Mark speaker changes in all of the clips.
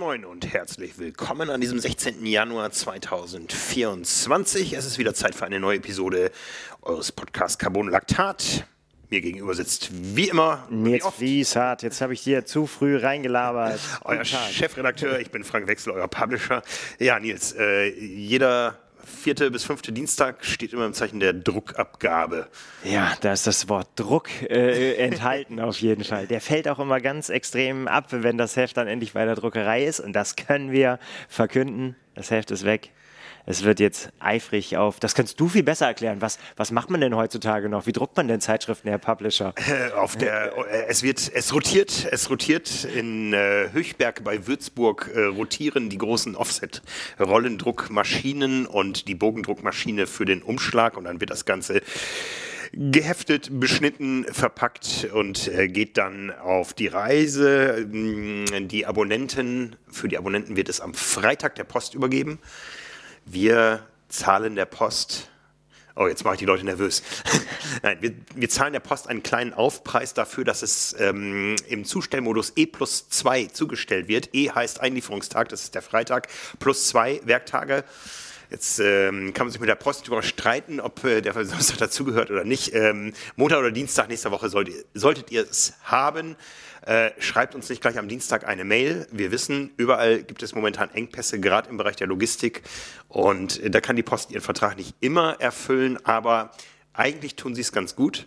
Speaker 1: moin und herzlich willkommen an diesem 16. Januar 2024. Es ist wieder Zeit für eine neue Episode eures Podcasts Carbon Lactat. Mir gegenüber sitzt wie immer
Speaker 2: Nils Wieshardt. Jetzt habe ich dir zu früh reingelabert.
Speaker 1: euer Chefredakteur. Ich bin Frank Wechsel, euer Publisher. Ja, Nils, äh, jeder vierte bis fünfte Dienstag steht immer im Zeichen der Druckabgabe.
Speaker 2: Ja, da ist das Wort Druck äh, enthalten auf jeden Fall. Der fällt auch immer ganz extrem ab, wenn das Heft dann endlich bei der Druckerei ist. Und das können wir verkünden. Das Heft ist weg es wird jetzt eifrig auf, das kannst du viel besser erklären. Was, was macht man denn heutzutage noch? Wie druckt man denn Zeitschriften, Herr Publisher?
Speaker 1: Äh, auf der, äh, es wird, es rotiert, es rotiert in äh, Höchberg bei Würzburg äh, rotieren die großen Offset-Rollendruckmaschinen und die Bogendruckmaschine für den Umschlag und dann wird das Ganze geheftet, beschnitten, verpackt und äh, geht dann auf die Reise. Die Abonnenten, für die Abonnenten wird es am Freitag der Post übergeben. Wir zahlen der Post Oh, jetzt mache ich die Leute nervös. Nein, wir, wir, zahlen der Post einen kleinen Aufpreis dafür, dass es ähm, im Zustellmodus E plus 2 zugestellt wird. E heißt Einlieferungstag, das ist der Freitag, plus zwei Werktage. Jetzt ähm, kann man sich mit der Post darüber streiten, ob äh, der Samstag dazugehört oder nicht. Ähm, Montag oder Dienstag nächster Woche solltet, solltet ihr es haben. Äh, schreibt uns nicht gleich am Dienstag eine Mail. Wir wissen, überall gibt es momentan Engpässe, gerade im Bereich der Logistik. Und da kann die Post ihren Vertrag nicht immer erfüllen, aber eigentlich tun sie es ganz gut.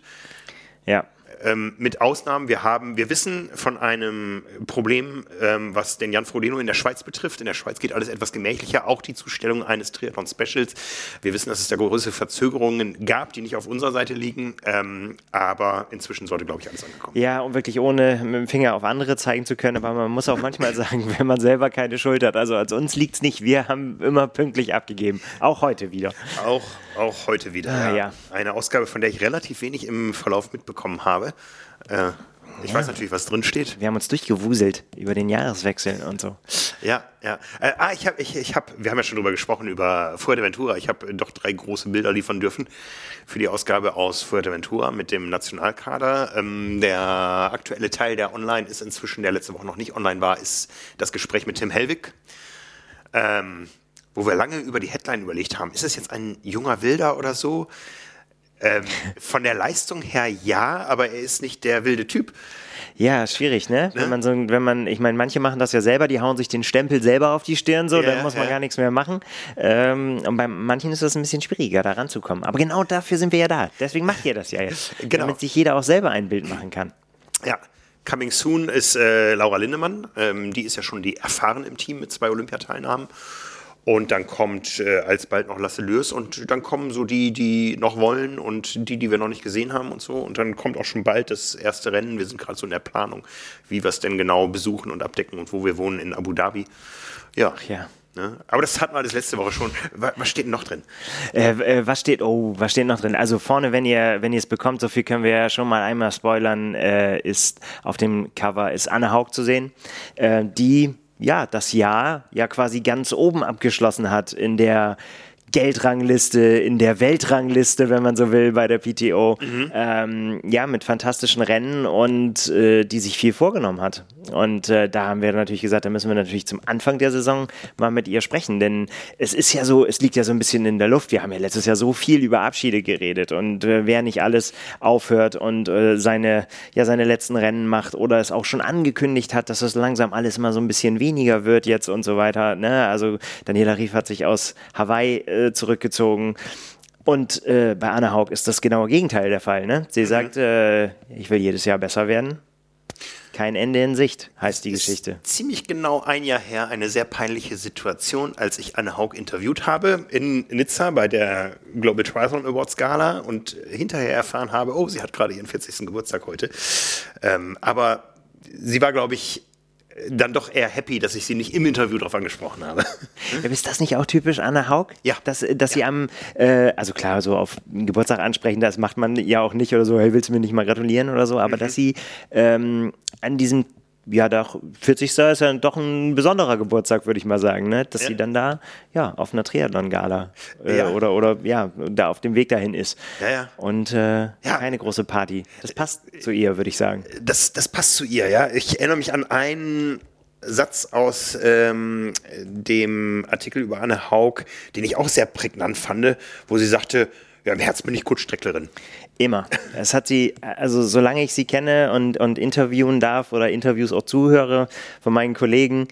Speaker 2: Ja.
Speaker 1: Ähm, mit Ausnahmen, wir haben, wir wissen von einem Problem, ähm, was den Jan Frodeno in der Schweiz betrifft. In der Schweiz geht alles etwas gemächlicher, auch die Zustellung eines Triathlon Specials. Wir wissen, dass es da größere Verzögerungen gab, die nicht auf unserer Seite liegen, ähm, aber inzwischen sollte, glaube ich, alles angekommen.
Speaker 2: Ja, und wirklich ohne mit dem Finger auf andere zeigen zu können, aber man muss auch manchmal sagen, wenn man selber keine Schuld hat. Also als uns liegt es nicht, wir haben immer pünktlich abgegeben, auch heute wieder.
Speaker 1: Auch auch heute wieder. Ah, ja. Eine Ausgabe, von der ich relativ wenig im Verlauf mitbekommen habe. Äh, ich ja. weiß natürlich, was drin steht.
Speaker 2: Wir haben uns durchgewuselt über den Jahreswechsel und so.
Speaker 1: Ja, ja. Äh, ah, ich habe, ich, ich hab, wir haben ja schon drüber gesprochen, über Fuerteventura. Ich habe doch drei große Bilder liefern dürfen für die Ausgabe aus Fuerteventura mit dem Nationalkader. Ähm, der aktuelle Teil, der online ist inzwischen, der letzte Woche noch nicht online war, ist das Gespräch mit Tim Hellwig. Ähm, wo wir lange über die Headline überlegt haben, ist es jetzt ein junger Wilder oder so? Ähm, von der Leistung her ja, aber er ist nicht der wilde Typ.
Speaker 2: Ja, schwierig, ne? ne? Wenn man so, wenn man, ich meine, manche machen das ja selber, die hauen sich den Stempel selber auf die Stirn, so, ja, dann muss man ja. gar nichts mehr machen. Ähm, und bei manchen ist das ein bisschen schwieriger, da ranzukommen. Aber genau dafür sind wir ja da. Deswegen macht ihr das ja jetzt. Genau. Damit sich jeder auch selber ein Bild machen kann.
Speaker 1: Ja, Coming Soon ist äh, Laura Lindemann. Ähm, die ist ja schon die erfahren im Team mit zwei Olympiateilnahmen. Und dann kommt äh, alsbald noch Lasse Lürs und dann kommen so die, die noch wollen und die, die wir noch nicht gesehen haben und so. Und dann kommt auch schon bald das erste Rennen. Wir sind gerade so in der Planung, wie wir es denn genau besuchen und abdecken und wo wir wohnen in Abu Dhabi. Ja. Ach ja. Ne? Aber das hatten wir das letzte Woche schon. Was steht denn noch drin?
Speaker 2: Äh, äh, was steht, oh, was steht noch drin? Also vorne, wenn ihr, wenn ihr es bekommt, so viel können wir ja schon mal einmal spoilern, äh, ist auf dem Cover ist Anne Haug zu sehen, äh, die ja, das Jahr ja quasi ganz oben abgeschlossen hat in der Geldrangliste, in der Weltrangliste, wenn man so will, bei der PTO. Mhm. Ähm, ja, mit fantastischen Rennen und äh, die sich viel vorgenommen hat. Und äh, da haben wir natürlich gesagt, da müssen wir natürlich zum Anfang der Saison mal mit ihr sprechen, denn es ist ja so, es liegt ja so ein bisschen in der Luft. Wir haben ja letztes Jahr so viel über Abschiede geredet und äh, wer nicht alles aufhört und äh, seine, ja, seine letzten Rennen macht oder es auch schon angekündigt hat, dass es langsam alles mal so ein bisschen weniger wird jetzt und so weiter. Ne? Also Daniela Rief hat sich aus Hawaii äh, zurückgezogen. Und äh, bei Anna Haug ist das genaue Gegenteil der Fall. Ne? Sie mhm. sagt, äh, ich will jedes Jahr besser werden. Kein Ende in Sicht, heißt die ist Geschichte.
Speaker 1: Ziemlich genau ein Jahr her eine sehr peinliche Situation, als ich Anne Haug interviewt habe in Nizza bei der Global Triathlon Awards Gala und hinterher erfahren habe, oh, sie hat gerade ihren 40. Geburtstag heute. Ähm, aber sie war, glaube ich, dann doch eher happy, dass ich sie nicht im Interview darauf angesprochen habe.
Speaker 2: Ja, ist das nicht auch typisch Anna Haug?
Speaker 1: Ja.
Speaker 2: Dass, dass
Speaker 1: ja.
Speaker 2: sie am, äh, also klar, so auf Geburtstag ansprechen, das macht man ja auch nicht oder so, hey, willst du mir nicht mal gratulieren oder so, aber mhm. dass sie ähm, an diesem ja, doch, 40. ist ja doch ein besonderer Geburtstag, würde ich mal sagen, ne? dass ja. sie dann da ja, auf einer Triathlon-Gala äh, ja. oder, oder ja, da auf dem Weg dahin ist.
Speaker 1: Ja, ja.
Speaker 2: Und äh, ja. keine große Party. Das passt zu ihr, würde ich sagen.
Speaker 1: Das, das passt zu ihr, ja. Ich erinnere mich an einen Satz aus ähm, dem Artikel über Anne Haug, den ich auch sehr prägnant fand, wo sie sagte, ja, im Herz bin ich Kurzstrecklerin.
Speaker 2: Immer. Es hat sie, also solange ich sie kenne und, und interviewen darf oder Interviews auch zuhöre von meinen Kollegen,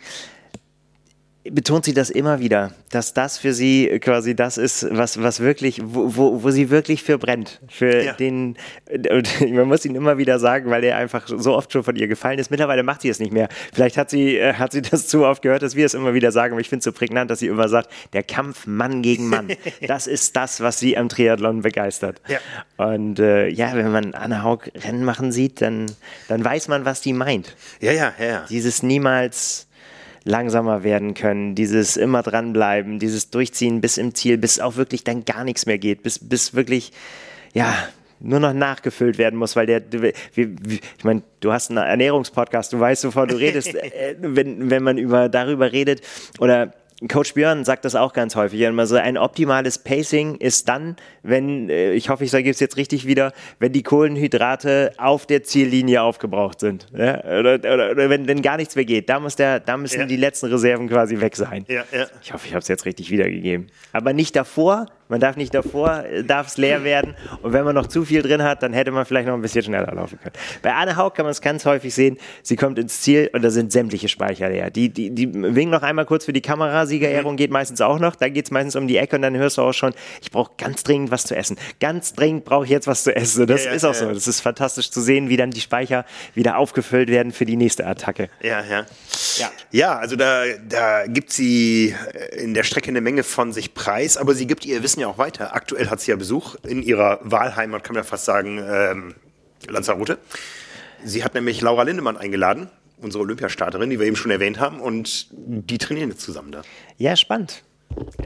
Speaker 2: betont sie das immer wieder, dass das für sie quasi das ist, was, was wirklich, wo, wo, wo sie wirklich für brennt. Für ja. den, man muss ihn immer wieder sagen, weil er einfach so oft schon von ihr gefallen ist. Mittlerweile macht sie es nicht mehr. Vielleicht hat sie, äh, hat sie das zu oft gehört, dass wir es immer wieder sagen, aber ich finde es so prägnant, dass sie immer sagt, der Kampf Mann gegen Mann. das ist das, was sie am Triathlon begeistert. Ja. Und äh, ja, wenn man Anne Haug Rennen machen sieht, dann, dann weiß man, was die meint.
Speaker 1: Ja, ja, ja.
Speaker 2: Dieses niemals langsamer werden können, dieses immer dranbleiben, dieses Durchziehen bis im Ziel, bis auch wirklich dann gar nichts mehr geht, bis, bis wirklich, ja, nur noch nachgefüllt werden muss, weil der, wie, wie, ich meine, du hast einen Ernährungspodcast, du weißt, wovon du redest, äh, wenn, wenn man über, darüber redet oder Coach Björn sagt das auch ganz häufig. Immer so ein optimales Pacing ist dann, wenn, äh, ich hoffe, ich sage es jetzt richtig wieder, wenn die Kohlenhydrate auf der Ziellinie aufgebraucht sind. Ja? Oder, oder, oder, wenn, wenn gar nichts mehr geht. Da, muss der, da müssen ja. die letzten Reserven quasi weg sein. Ja, ich hoffe, ich habe es jetzt richtig wiedergegeben. Aber nicht davor, man darf nicht davor, äh, darf es leer werden. Und wenn man noch zu viel drin hat, dann hätte man vielleicht noch ein bisschen schneller laufen können. Bei Anne Haug kann man es ganz häufig sehen. Sie kommt ins Ziel und da sind sämtliche Speicher leer. Die, die, die winken noch einmal kurz für die Kamera. Siegerehrung geht meistens auch noch. Da geht es meistens um die Ecke und dann hörst du auch schon, ich brauche ganz dringend was zu essen. Ganz dringend brauche ich jetzt was zu essen. Das ja, ist auch ja. so. Das ist fantastisch zu sehen, wie dann die Speicher wieder aufgefüllt werden für die nächste Attacke.
Speaker 1: Ja, ja. Ja, ja also da, da gibt sie in der Strecke eine Menge von sich preis, aber sie gibt ihr Wissen ja auch weiter. Aktuell hat sie ja Besuch in ihrer Wahlheimat, kann man ja fast sagen, ähm, Lanzarote. Sie hat nämlich Laura Lindemann eingeladen, unsere Olympiastarterin, die wir eben schon erwähnt haben, und die trainieren jetzt zusammen da.
Speaker 2: Ja, spannend.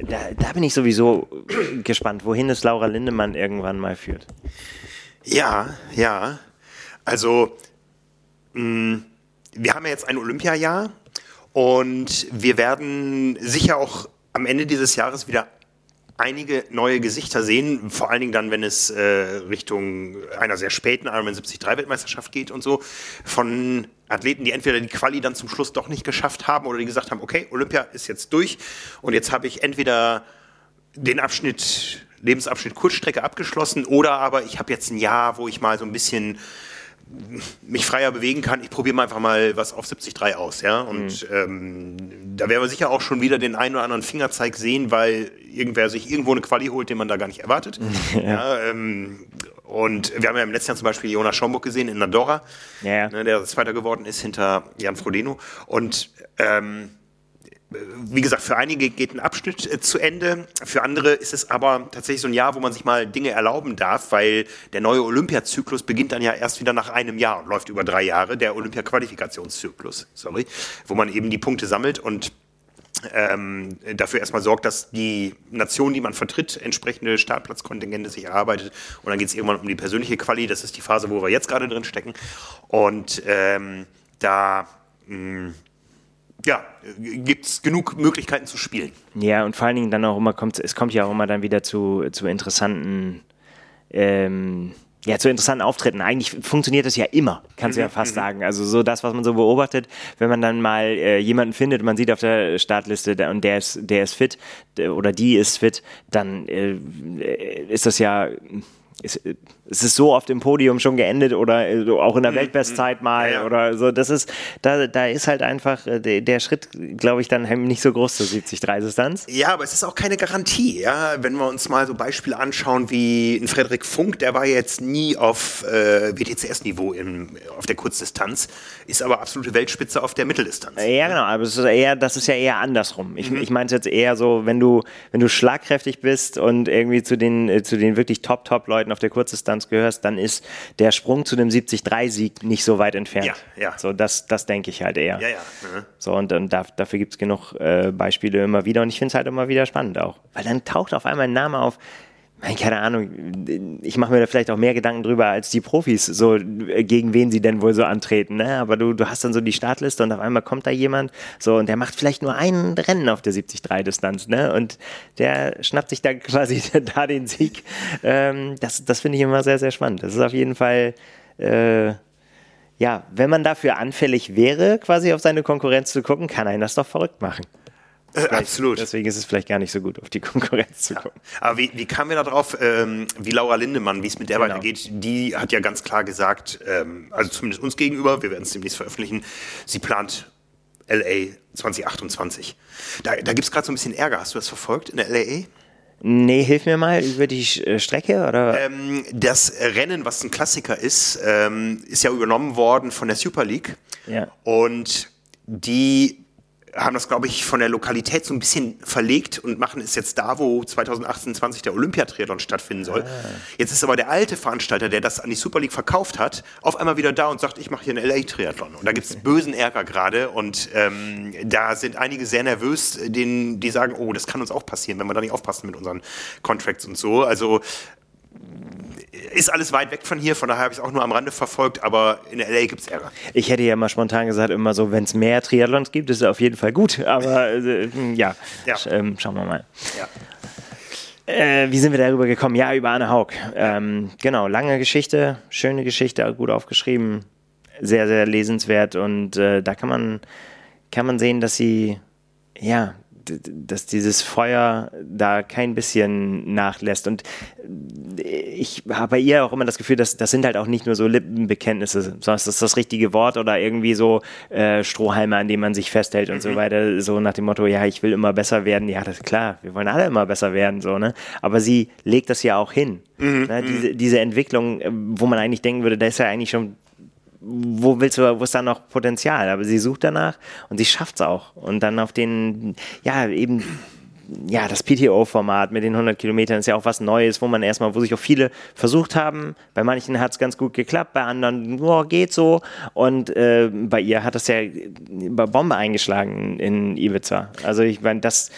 Speaker 2: Da, da bin ich sowieso gespannt, wohin es Laura Lindemann irgendwann mal führt.
Speaker 1: Ja, ja. Also, mh, mm, wir haben ja jetzt ein Olympiajahr und wir werden sicher auch am Ende dieses Jahres wieder einige neue Gesichter sehen, vor allen Dingen dann, wenn es äh, Richtung einer sehr späten Ironman 73 Weltmeisterschaft geht und so, von Athleten, die entweder die Quali dann zum Schluss doch nicht geschafft haben oder die gesagt haben, okay, Olympia ist jetzt durch und jetzt habe ich entweder den Abschnitt, Lebensabschnitt Kurzstrecke abgeschlossen oder aber ich habe jetzt ein Jahr, wo ich mal so ein bisschen mich freier bewegen kann, ich probiere mal einfach mal was auf 73 aus, ja. Und mhm. ähm, da werden wir sicher auch schon wieder den einen oder anderen Fingerzeig sehen, weil irgendwer sich irgendwo eine Quali holt, den man da gar nicht erwartet. ja. ja ähm, und wir haben ja im letzten Jahr zum Beispiel Jonas Schomburg gesehen in Andorra, ja. ne, der Zweiter geworden ist hinter Jan Frodeno. Und ähm, wie gesagt, für einige geht ein Abschnitt äh, zu Ende, für andere ist es aber tatsächlich so ein Jahr, wo man sich mal Dinge erlauben darf, weil der neue Olympiazyklus beginnt dann ja erst wieder nach einem Jahr und läuft über drei Jahre, der Olympia-Qualifikationszyklus, sorry, wo man eben die Punkte sammelt und ähm, dafür erstmal sorgt, dass die Nation, die man vertritt, entsprechende Startplatzkontingente sich erarbeitet. Und dann geht es irgendwann um die persönliche Quali. Das ist die Phase, wo wir jetzt gerade drin stecken. Und ähm, da mh, mm, ja, gibt es genug Möglichkeiten zu spielen.
Speaker 2: Ja, und vor allen Dingen dann auch immer kommt, es kommt ja auch immer dann wieder zu, zu interessanten ähm, ja, zu interessanten Auftritten. Eigentlich funktioniert das ja immer, kannst du ja mhm, fast mhm. sagen. Also so das, was man so beobachtet, wenn man dann mal äh, jemanden findet, man sieht auf der Startliste und der ist, der ist fit oder die ist fit, dann äh, ist das ja ist, es ist so oft im Podium schon geendet oder äh, auch in der mhm. Weltbestzeit mal ja, ja. oder so. Das ist, da, da ist halt einfach äh, der, der Schritt, glaube ich, dann nicht so groß zur 70-3-Distanz.
Speaker 1: Ja, aber es ist auch keine Garantie. Ja? Wenn wir uns mal so Beispiele anschauen wie ein Frederik Funk, der war jetzt nie auf äh, WTCS-Niveau auf der Kurzdistanz, ist aber absolute Weltspitze auf der Mitteldistanz.
Speaker 2: Ja, genau, aber es ist eher, das ist ja eher andersrum. Ich, mhm. ich meine es jetzt eher so, wenn du, wenn du schlagkräftig bist und irgendwie zu den, äh, zu den wirklich Top-Top-Leuten auf der Kurzdistanz Distanz gehörst, dann ist der Sprung zu dem 70-3-Sieg nicht so weit entfernt. Ja, ja. So, das, das denke ich halt eher. Ja, ja. Mhm. So, und, und da, dafür gibt es genug äh, Beispiele immer wieder und ich finde es halt immer wieder spannend auch. Weil dann taucht auf einmal ein Name auf, keine Ahnung, ich mache mir da vielleicht auch mehr Gedanken drüber als die Profis, so gegen wen sie denn wohl so antreten. Ne? Aber du, du hast dann so die Startliste und auf einmal kommt da jemand so und der macht vielleicht nur ein Rennen auf der 73-Distanz ne? und der schnappt sich dann quasi da den Sieg. Ähm, das das finde ich immer sehr, sehr spannend. Das ist auf jeden Fall äh, ja, wenn man dafür anfällig wäre, quasi auf seine Konkurrenz zu gucken, kann einen das doch verrückt machen.
Speaker 1: Äh, absolut.
Speaker 2: Deswegen ist es vielleicht gar nicht so gut, auf die Konkurrenz zu gucken.
Speaker 1: Ja. Aber wie, wie kamen wir da drauf, ähm, wie Laura Lindemann, wie es mit der genau. weitergeht? Die hat ja ganz klar gesagt, ähm, also zumindest uns gegenüber, wir werden es demnächst veröffentlichen, sie plant LA 2028. Da, da gibt es gerade so ein bisschen Ärger. Hast du das verfolgt in der LA?
Speaker 2: Nee, hilf mir mal über die äh, Strecke oder?
Speaker 1: Ähm, das Rennen, was ein Klassiker ist, ähm, ist ja übernommen worden von der Super League.
Speaker 2: Ja.
Speaker 1: Und die haben das, glaube ich, von der Lokalität so ein bisschen verlegt und machen es jetzt da, wo 2028 der Olympiatriathlon stattfinden soll. Ah. Jetzt ist aber der alte Veranstalter, der das an die Super League verkauft hat, auf einmal wieder da und sagt, ich mache hier einen LA-Triathlon. Und da gibt es bösen Ärger gerade und ähm, da sind einige sehr nervös, denen, die sagen, oh, das kann uns auch passieren, wenn wir da nicht aufpassen mit unseren Contracts und so. Also ist alles weit weg von hier, von daher habe ich es auch nur am Rande verfolgt, aber in LA gibt es Ärger.
Speaker 2: Ich hätte ja mal spontan gesagt, immer so, wenn es mehr Triathlons gibt, ist es auf jeden Fall gut, aber äh, ja, ja. Sch ähm, schauen wir mal. Ja. Äh, wie sind wir darüber gekommen? Ja, über Anne Haug. Ähm, genau, lange Geschichte, schöne Geschichte, gut aufgeschrieben, sehr, sehr lesenswert und äh, da kann man, kann man sehen, dass sie ja, dass dieses Feuer da kein bisschen nachlässt. Und ich habe bei ihr auch immer das Gefühl, dass das sind halt auch nicht nur so Lippenbekenntnisse, sondern das ist das richtige Wort oder irgendwie so äh, Strohhalme, an denen man sich festhält und mhm. so weiter. So nach dem Motto, ja, ich will immer besser werden. Ja, das ist klar, wir wollen alle immer besser werden, so, ne? Aber sie legt das ja auch hin. Mhm. Ne? Diese, mhm. diese Entwicklung, äh, wo man eigentlich denken würde, da ist ja eigentlich schon wo willst du, wo ist da noch Potenzial? Aber sie sucht danach und sie schafft es auch. Und dann auf den, ja, eben, ja, das PTO-Format mit den 100 Kilometern ist ja auch was Neues, wo man erstmal, wo sich auch viele versucht haben. Bei manchen hat es ganz gut geklappt, bei anderen, oh, geht so. Und äh, bei ihr hat das ja bei Bombe eingeschlagen in Ibiza. Also ich meine, das,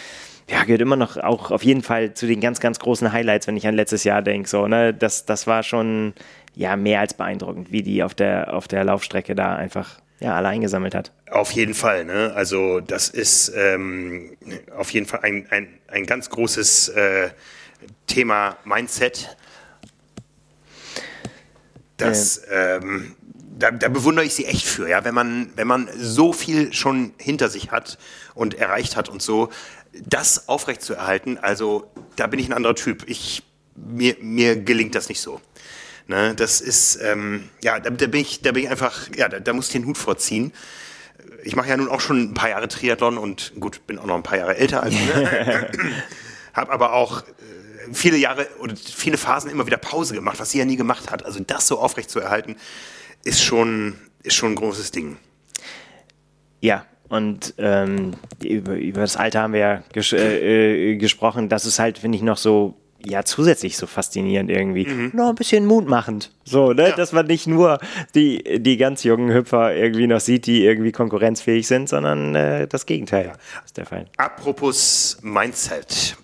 Speaker 2: ja, gehört immer noch auch auf jeden Fall zu den ganz, ganz großen Highlights, wenn ich an letztes Jahr denke. So, ne? das, das war schon ja mehr als beeindruckend, wie die auf der, auf der Laufstrecke da einfach ja, alle eingesammelt hat.
Speaker 1: Auf jeden Fall, ne? Also das ist ähm, auf jeden Fall ein, ein, ein ganz großes äh, Thema Mindset. Das, äh. ähm, da, da, bewundere ich sie echt für, ja, wenn man, wenn man so viel schon hinter sich hat und erreicht hat und so, das aufrechtzuerhalten, also da bin ich ein anderer Typ. Ich, mir, mir gelingt das nicht so. Ne, das ist, ähm, ja, da, da, bin ich, da bin ich einfach, ja, da, da muss ich den Hut vorziehen. Ich mache ja nun auch schon ein paar Jahre Triathlon und gut, bin auch noch ein paar Jahre älter als ne? habe aber auch äh, viele Jahre oder viele Phasen immer wieder Pause gemacht, was sie ja nie gemacht hat. Also das so aufrecht zu erhalten, ist schon, ist schon ein großes Ding.
Speaker 2: Ja, und ähm, über, über das Alter haben wir ja ges äh, äh, gesprochen. Das ist halt, finde ich, noch so ja zusätzlich so faszinierend irgendwie. Mhm. Noch ein bisschen mutmachend. So, ne? Ja. Dass man nicht nur die, die ganz jungen Hüpfer irgendwie noch sieht, die irgendwie konkurrenzfähig sind, sondern äh, das Gegenteil ja. ist der Fall.
Speaker 1: Apropos Mindset.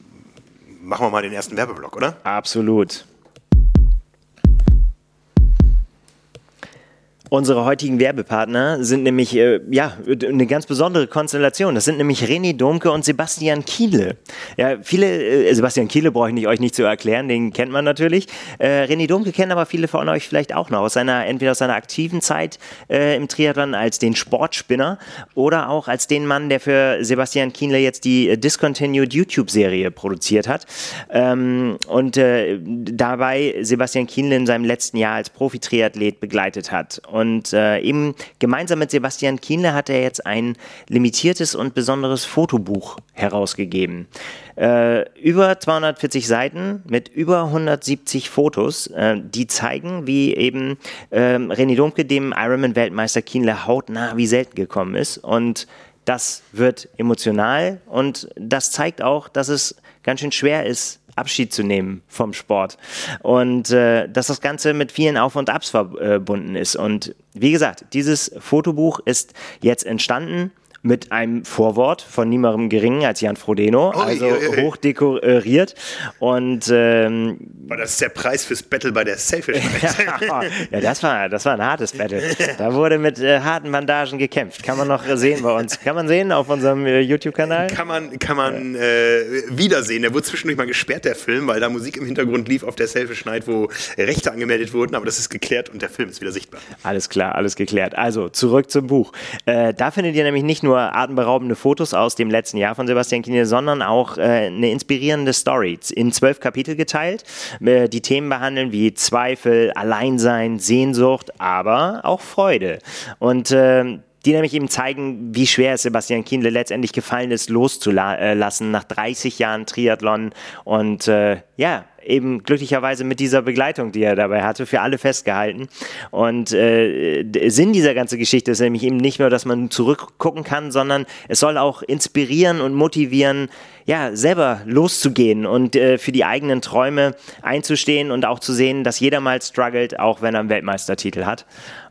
Speaker 1: Machen wir mal den ersten Werbeblock, oder?
Speaker 2: Absolut. Unsere heutigen Werbepartner sind nämlich äh, ja, eine ganz besondere Konstellation. Das sind nämlich René Domke und Sebastian Kiele. Ja, viele, äh, Sebastian Kiele brauche ich euch nicht zu erklären, den kennt man natürlich. Äh, René Domke kennen aber viele von euch vielleicht auch noch aus seiner, entweder aus seiner aktiven Zeit äh, im Triathlon als den Sportspinner oder auch als den Mann, der für Sebastian Kienle jetzt die Discontinued YouTube-Serie produziert hat. Ähm, und äh, dabei Sebastian Kienle in seinem letzten Jahr als Profi-Triathlet begleitet hat. Und äh, eben gemeinsam mit Sebastian Kienle hat er jetzt ein limitiertes und besonderes Fotobuch herausgegeben. Äh, über 240 Seiten mit über 170 Fotos, äh, die zeigen, wie eben äh, René Domke dem Ironman-Weltmeister Kienle hautnah wie selten gekommen ist. Und das wird emotional und das zeigt auch, dass es ganz schön schwer ist, Abschied zu nehmen vom Sport. Und äh, dass das Ganze mit vielen Auf- und Abs verbunden ist. Und wie gesagt, dieses Fotobuch ist jetzt entstanden mit einem Vorwort von niemandem geringen als Jan Frodeno,
Speaker 1: Ui,
Speaker 2: also
Speaker 1: ui, ui.
Speaker 2: hoch dekoriert. Und ähm,
Speaker 1: das der Preis fürs Battle bei der Selfish?
Speaker 2: ja, das war, das war ein hartes Battle. Da wurde mit äh, harten Bandagen gekämpft. Kann man noch sehen bei uns. Kann man sehen auf unserem äh, YouTube-Kanal.
Speaker 1: kann man, kann man äh, wiedersehen. Der wurde zwischendurch mal gesperrt, der Film, weil da Musik im Hintergrund lief auf der Selfish Night, wo Rechte angemeldet wurden, aber das ist geklärt und der Film ist wieder sichtbar.
Speaker 2: Alles klar, alles geklärt. Also zurück zum Buch. Äh, da findet ihr nämlich nicht nur atemberaubende Fotos aus dem letzten Jahr von Sebastian Kienle, sondern auch äh, eine inspirierende Story. In zwölf Kapitel geteilt, äh, die Themen behandeln wie Zweifel, Alleinsein, Sehnsucht, aber auch Freude. Und ähm, die nämlich eben zeigen, wie schwer es Sebastian Kienle letztendlich gefallen ist, loszulassen nach 30 Jahren Triathlon und äh, ja, eben glücklicherweise mit dieser Begleitung, die er dabei hatte, für alle festgehalten. Und äh, Sinn dieser ganzen Geschichte ist nämlich eben nicht nur, dass man zurückgucken kann, sondern es soll auch inspirieren und motivieren, ja, selber loszugehen und äh, für die eigenen Träume einzustehen und auch zu sehen, dass jeder mal struggelt, auch wenn er einen Weltmeistertitel hat.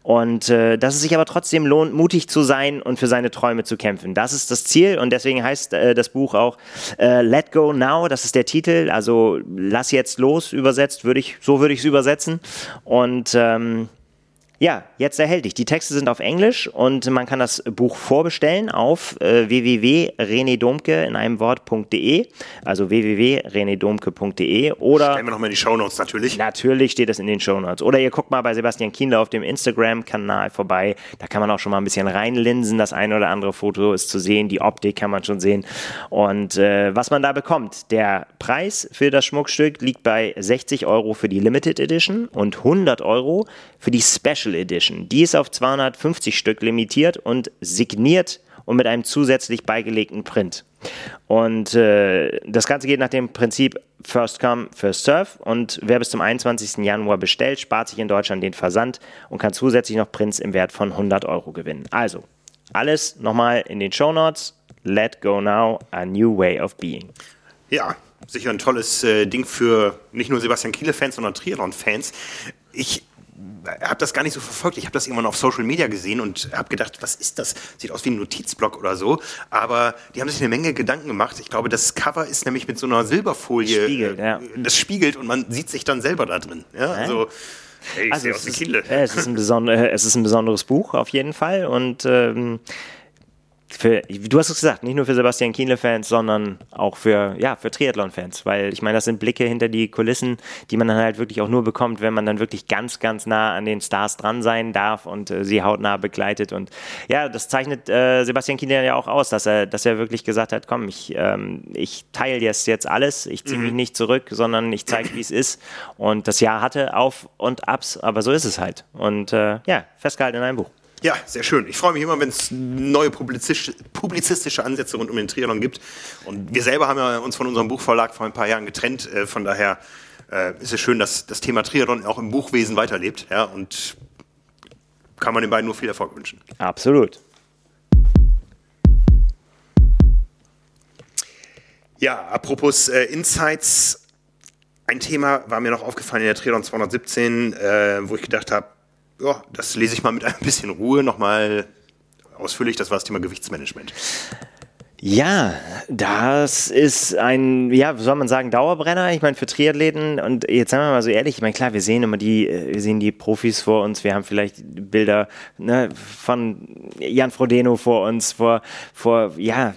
Speaker 2: Und äh, dass es sich aber trotzdem lohnt, mutig zu sein und für seine Träume zu kämpfen. Das ist das Ziel und deswegen heißt äh, das Buch auch äh, Let Go Now, das ist der Titel, also lass jetzt los, übersetzt, würde ich, so würde ich es übersetzen. Und ähm, ja, jetzt erhältlich. Die Texte sind auf Englisch und man kann das Buch vorbestellen auf äh, www.renedomke in einem Wort.de, also www.renedomke.de oder
Speaker 1: Stellen wir nochmal in die Shownotes natürlich.
Speaker 2: Natürlich steht das in den Shownotes. Oder ihr guckt mal bei Sebastian Kienle auf dem Instagram-Kanal vorbei. Da kann man auch schon mal ein bisschen reinlinsen. Das eine oder andere Foto ist zu sehen. Die Optik kann man schon sehen. Und äh, was man da bekommt, der Preis für das Schmuckstück liegt bei 60 Euro für die Limited Edition und 100 Euro für die Special Edition. Die ist auf 250 Stück limitiert und signiert und mit einem zusätzlich beigelegten Print. Und äh, das Ganze geht nach dem Prinzip First Come, First Serve. Und wer bis zum 21. Januar bestellt, spart sich in Deutschland den Versand und kann zusätzlich noch Prints im Wert von 100 Euro gewinnen. Also, alles nochmal in den Show Notes. Let go now, a new way of being.
Speaker 1: Ja, sicher ein tolles äh, Ding für nicht nur Sebastian Kiele-Fans, sondern Triathlon-Fans. Ich habe das gar nicht so verfolgt. Ich habe das irgendwann auf Social Media gesehen und habe gedacht, was ist das? Sieht aus wie ein Notizblock oder so. Aber die haben sich eine Menge Gedanken gemacht. Ich glaube, das Cover ist nämlich mit so einer Silberfolie.
Speaker 2: Spiegelt, ja.
Speaker 1: Das spiegelt und man sieht sich dann selber da drin. Ja, also, hey, ich
Speaker 2: Also
Speaker 1: sehe
Speaker 2: es
Speaker 1: aus wie
Speaker 2: ist,
Speaker 1: Kiele.
Speaker 2: äh, es, ist ein besonder, es ist ein besonderes Buch auf jeden Fall und ähm, für, du hast es gesagt, nicht nur für Sebastian Kienle-Fans, sondern auch für, ja, für Triathlon-Fans, weil ich meine, das sind Blicke hinter die Kulissen, die man dann halt wirklich auch nur bekommt, wenn man dann wirklich ganz, ganz nah an den Stars dran sein darf und äh, sie hautnah begleitet. Und ja, das zeichnet äh, Sebastian Kienle ja auch aus, dass er, dass er wirklich gesagt hat, komm, ich, ähm, ich teile jetzt, jetzt alles, ich ziehe mich nicht zurück, sondern ich zeige, wie es ist. Und das Jahr hatte Auf und Abs, aber so ist es halt. Und äh, ja, festgehalten in einem Buch.
Speaker 1: Ja, sehr schön. Ich freue mich immer, wenn es neue publizistisch, publizistische Ansätze rund um den Triathlon gibt. Und wir selber haben ja uns von unserem Buchverlag vor ein paar Jahren getrennt. Äh, von daher äh, ist es schön, dass das Thema Triathlon auch im Buchwesen weiterlebt. Ja, und kann man den beiden nur viel Erfolg wünschen.
Speaker 2: Absolut.
Speaker 1: Ja, apropos äh, Insights. Ein Thema war mir noch aufgefallen in der Triathlon 217, äh, wo ich gedacht habe, ja, das lese ich mal mit ein bisschen Ruhe nochmal ausführlich. Das war das Thema Gewichtsmanagement.
Speaker 2: Ja, das ist ein, ja, soll man sagen, Dauerbrenner. Ich meine, für Triathleten und jetzt sagen wir mal so ehrlich, ich meine, klar, wir sehen immer die, äh, wir sehen die Profis vor uns, wir haben vielleicht Bilder ne, von Jan Frodeno vor uns, vor, vor, ja,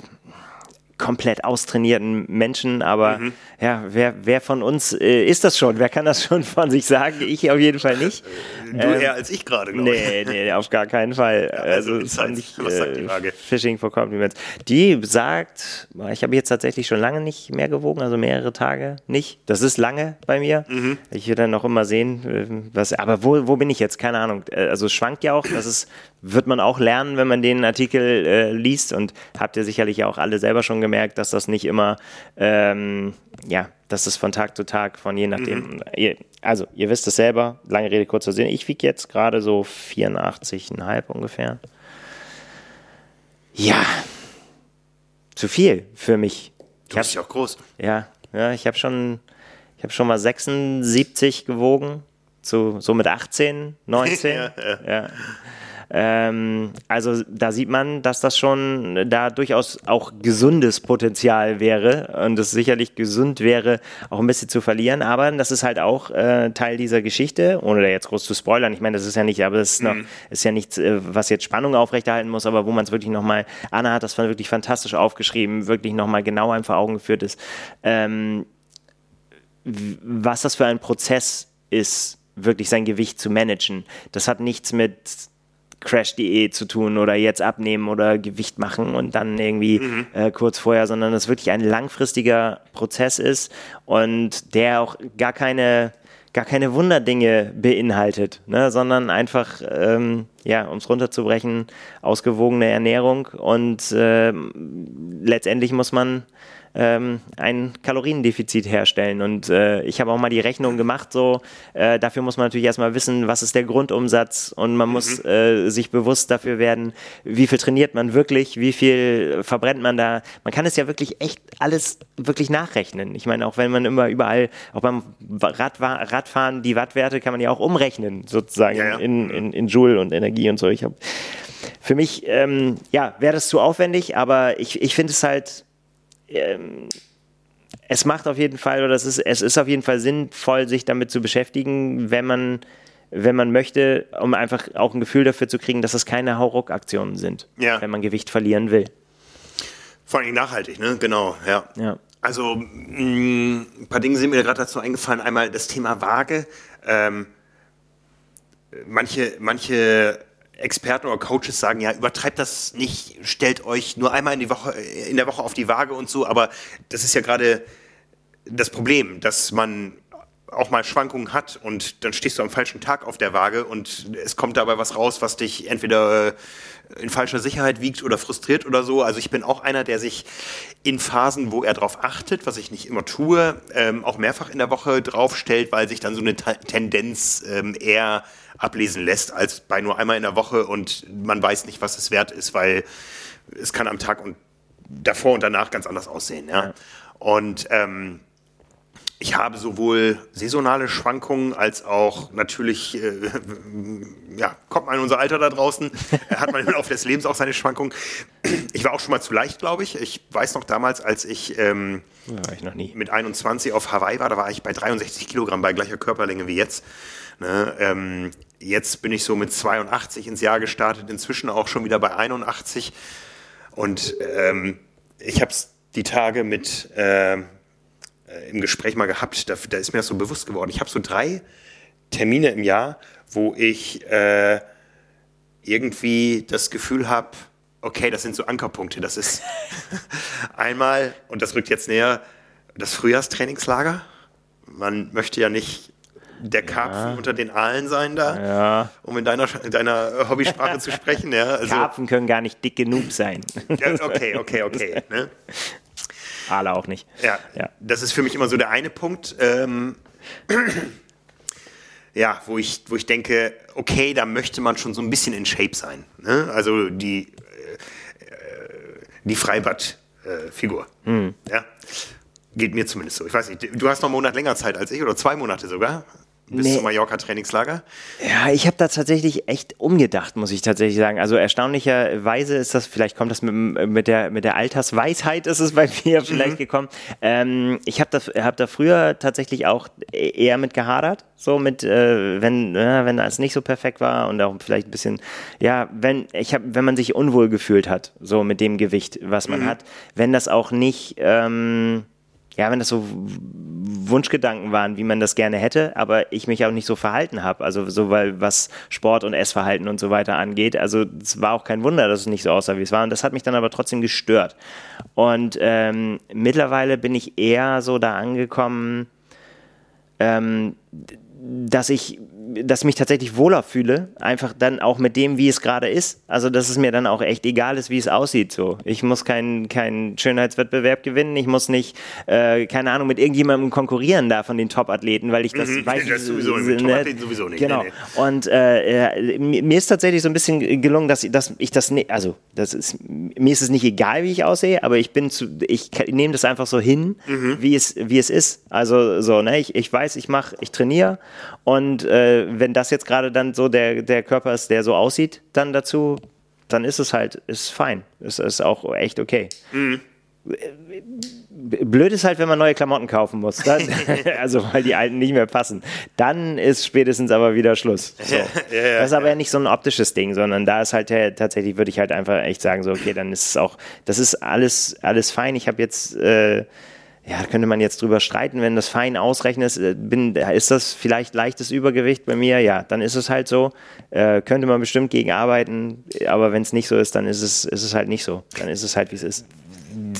Speaker 2: komplett austrainierten Menschen, aber ja, wer, wer von uns äh, ist das schon? Wer kann das schon von sich sagen? Ich auf jeden Fall nicht.
Speaker 1: Du eher als ich gerade, glaube ich.
Speaker 2: Nee, nee, auf gar keinen Fall.
Speaker 1: also
Speaker 2: also, das fand
Speaker 1: Insights.
Speaker 2: ich,
Speaker 1: Was sagt die
Speaker 2: äh,
Speaker 1: Waage?
Speaker 2: Fishing for Compliments. Die sagt, ich habe jetzt tatsächlich schon lange nicht mehr gewogen, also mehrere Tage nicht. Das ist lange bei mir.
Speaker 1: Mhm.
Speaker 2: Ich will dann noch immer sehen, äh, was, aber wo, wo bin ich jetzt? Keine Ahnung. Äh, Also es schwankt ja auch, das ist, wird man auch lernen, wenn man den Artikel äh, liest und habt ihr sicherlich auch alle selber schon gemerkt, dass das nicht immer, ähm, ja, dass das von Tag zu Tag, von je nachdem,
Speaker 1: Mhm.
Speaker 2: ihr, also ihr wisst es selber, lange Rede, kurzer Sinn, ich wiege jetzt gerade so 84,5 ungefähr. Ja, zu viel für mich.
Speaker 1: Du bist ja auch groß.
Speaker 2: Ja, ja, ich habe schon, ich habe schon mal 76 gewogen, zu, so mit 18, 19.
Speaker 1: Ja,
Speaker 2: ja. Ähm, also da sieht man, dass das schon da durchaus auch gesundes Potenzial wäre und es sicherlich gesund wäre, auch ein bisschen zu verlieren. Aber das ist halt auch äh, Teil dieser Geschichte, ohne da jetzt groß zu spoilern. Ich meine, das ist ja nicht, aber das ist, noch, mhm. ist ja nichts, äh, was jetzt Spannung aufrechterhalten muss, aber wo man es wirklich nochmal, Anna hat das wirklich fantastisch aufgeschrieben, wirklich nochmal genau einem vor Augen geführt ist, ähm, was das für ein Prozess ist, wirklich sein Gewicht zu managen. Das hat nichts mit Crash.de zu tun oder jetzt abnehmen oder Gewicht machen und dann irgendwie mhm. äh, kurz vorher, sondern das wirklich ein langfristiger Prozess ist und der auch gar keine gar keine Wunderdinge beinhaltet, ne, sondern einfach, ähm, ja, um es runterzubrechen, ausgewogene Ernährung und äh, letztendlich muss man ähm, ein Kaloriendefizit herstellen. Und äh, ich habe auch mal die Rechnung gemacht, so äh, dafür muss man natürlich erstmal wissen, was ist der Grundumsatz und man mhm. muss äh, sich bewusst dafür werden, wie viel trainiert man wirklich, wie viel verbrennt man da. Man kann es ja wirklich echt alles wirklich nachrechnen. Ich meine, auch wenn man immer überall, auch beim Radfahr Radfahren, die Wattwerte kann man ja auch umrechnen, sozusagen ja, ja. In, in, in Joule und Energie und so. Ich habe für mich, ähm, ja, wäre das zu aufwendig, aber ich, ich finde es halt ähm, es macht auf jeden Fall, oder es ist, es ist auf jeden Fall sinnvoll, sich damit zu beschäftigen, wenn man, wenn man möchte, um einfach auch ein Gefühl dafür zu kriegen, dass es keine Hauruck-Aktionen sind, ja. wenn man Gewicht verlieren will.
Speaker 1: Vor allem nachhaltig, ne? Genau, ja. ja. Also mh, mm, ein paar Dinge sind mir gerade dazu eingefallen. Einmal das Thema Waage. Ähm, manche, manche Experten oder Coaches sagen, ja, übertreibt das nicht, stellt euch nur einmal in, die Woche, in der Woche auf die Waage und so, aber das ist ja gerade das Problem, dass man auch mal Schwankungen hat und dann stehst du am falschen Tag auf der Waage und es kommt dabei was raus, was dich entweder äh, in falscher Sicherheit wiegt oder frustriert oder so. Also ich bin auch einer, der sich in Phasen, wo er darauf achtet, was ich nicht immer tue, ähm, auch mehrfach in der Woche draufstellt, weil sich dann so eine Tendenz ähm, eher ablesen lässt, als bei nur einmal in der Woche und man weiß nicht, was es wert ist, weil es kann am Tag und davor und danach ganz anders aussehen. Ja? Und ähm, ich habe sowohl saisonale Schwankungen als auch natürlich, äh, ja, kommt man in unser Alter da draußen, hat man im Laufe des Lebens auch seine Schwankungen. Ich war auch schon mal zu leicht, glaube ich. Ich weiß noch damals, als ich, ähm, ja, ich noch nie. mit 21 auf Hawaii war, da war ich bei 63 Kilogramm bei gleicher Körperlänge wie jetzt. Ne? Ähm, jetzt bin ich so mit 82 ins Jahr gestartet, inzwischen auch schon wieder bei 81. Und ähm, ich habe es die Tage mit äh, im Gespräch mal gehabt, da, da, ist mir das so bewusst geworden. Ich habe so drei Termine im Jahr, wo ich äh, irgendwie das Gefühl habe, okay, das sind so Ankerpunkte. Das ist einmal, und das rückt jetzt näher, das Frühjahrstrainingslager. Man möchte ja nicht der Karpfen ja. unter den Aalen sein da, ja. um in deiner, in deiner Hobbysprache zu sprechen. Ja,
Speaker 2: also, Karpfen können gar nicht dick genug sein.
Speaker 1: okay, okay, okay. Ne?
Speaker 2: Aale auch nicht.
Speaker 1: Ja, ja, das ist für mich immer so der eine Punkt. Ähm, ja, wo ich, wo ich denke, okay, da möchte man schon so ein bisschen in Shape sein. Ne? Also die, äh, die Freibad-Figur. Äh, mhm. Ja? Geht mir zumindest so. Ich weiß nicht, du hast noch einen Monat länger Zeit als ich oder zwei Monate sogar bis nee. zum Mallorca-Trainingslager?
Speaker 2: Ja, ich habe da tatsächlich echt umgedacht, muss ich tatsächlich sagen. Also erstaunlicherweise ist das, vielleicht kommt das mit, mit, der, mit der Altersweisheit, ist es bei mir vielleicht mhm. gekommen. Ähm, ich habe da, hab da früher tatsächlich auch eher mit gehadert, so mit, äh, wenn, äh, wenn das nicht so perfekt war und auch vielleicht ein bisschen, ja, wenn, ich hab, wenn man sich unwohl gefühlt hat, so mit dem Gewicht, was man mhm. hat, wenn das auch nicht, ähm, ja, wenn das so Wunschgedanken waren, wie man das gerne hätte, aber ich mich auch nicht so verhalten habe. Also so, weil was Sport und Essverhalten und so weiter angeht. Also es war auch kein Wunder, dass es nicht so aussah, wie es war. Und das hat mich dann aber trotzdem gestört. Und ähm, mittlerweile bin ich eher so da angekommen, ähm, dass ich dass mich tatsächlich wohler fühle, einfach dann auch mit dem, wie es gerade ist. Also, dass es mir dann auch echt egal ist, wie es aussieht. So, ich muss keinen kein Schönheitswettbewerb gewinnen, ich muss nicht, äh, keine Ahnung, mit irgendjemandem konkurrieren da von den Top-Athleten, weil ich das mhm, weiß. Das sowieso, ne, sowieso nicht. Genau. Nee, nee. Und äh, mir ist tatsächlich so ein bisschen gelungen, dass, dass ich das, ne, also das ist, mir ist es nicht egal, wie ich aussehe, aber ich bin zu, ich nehme das einfach so hin, mhm. wie es, wie es ist. Also so, ne, ich, ich weiß, ich mache, ich trainiere und äh, wenn das jetzt gerade dann so der, der Körper ist, der so aussieht, dann dazu, dann ist es halt, ist fein. Ist, ist auch echt okay. Mhm. Blöd ist halt, wenn man neue Klamotten kaufen muss. Dann, also, weil die alten nicht mehr passen. Dann ist spätestens aber wieder Schluss. So. Ja, ja, das ist aber ja nicht so ein optisches Ding, sondern da ist halt tatsächlich, würde ich halt einfach echt sagen, so, okay, dann ist es auch, das ist alles, alles fein. Ich habe jetzt, äh, ja, könnte man jetzt drüber streiten, wenn das fein ausrechnet, äh, bin, ist das vielleicht leichtes Übergewicht bei mir? Ja, dann ist es halt so. Äh, könnte man bestimmt gegen arbeiten, aber wenn es nicht so ist, dann ist es, ist es halt nicht so. Dann ist es halt, wie es ist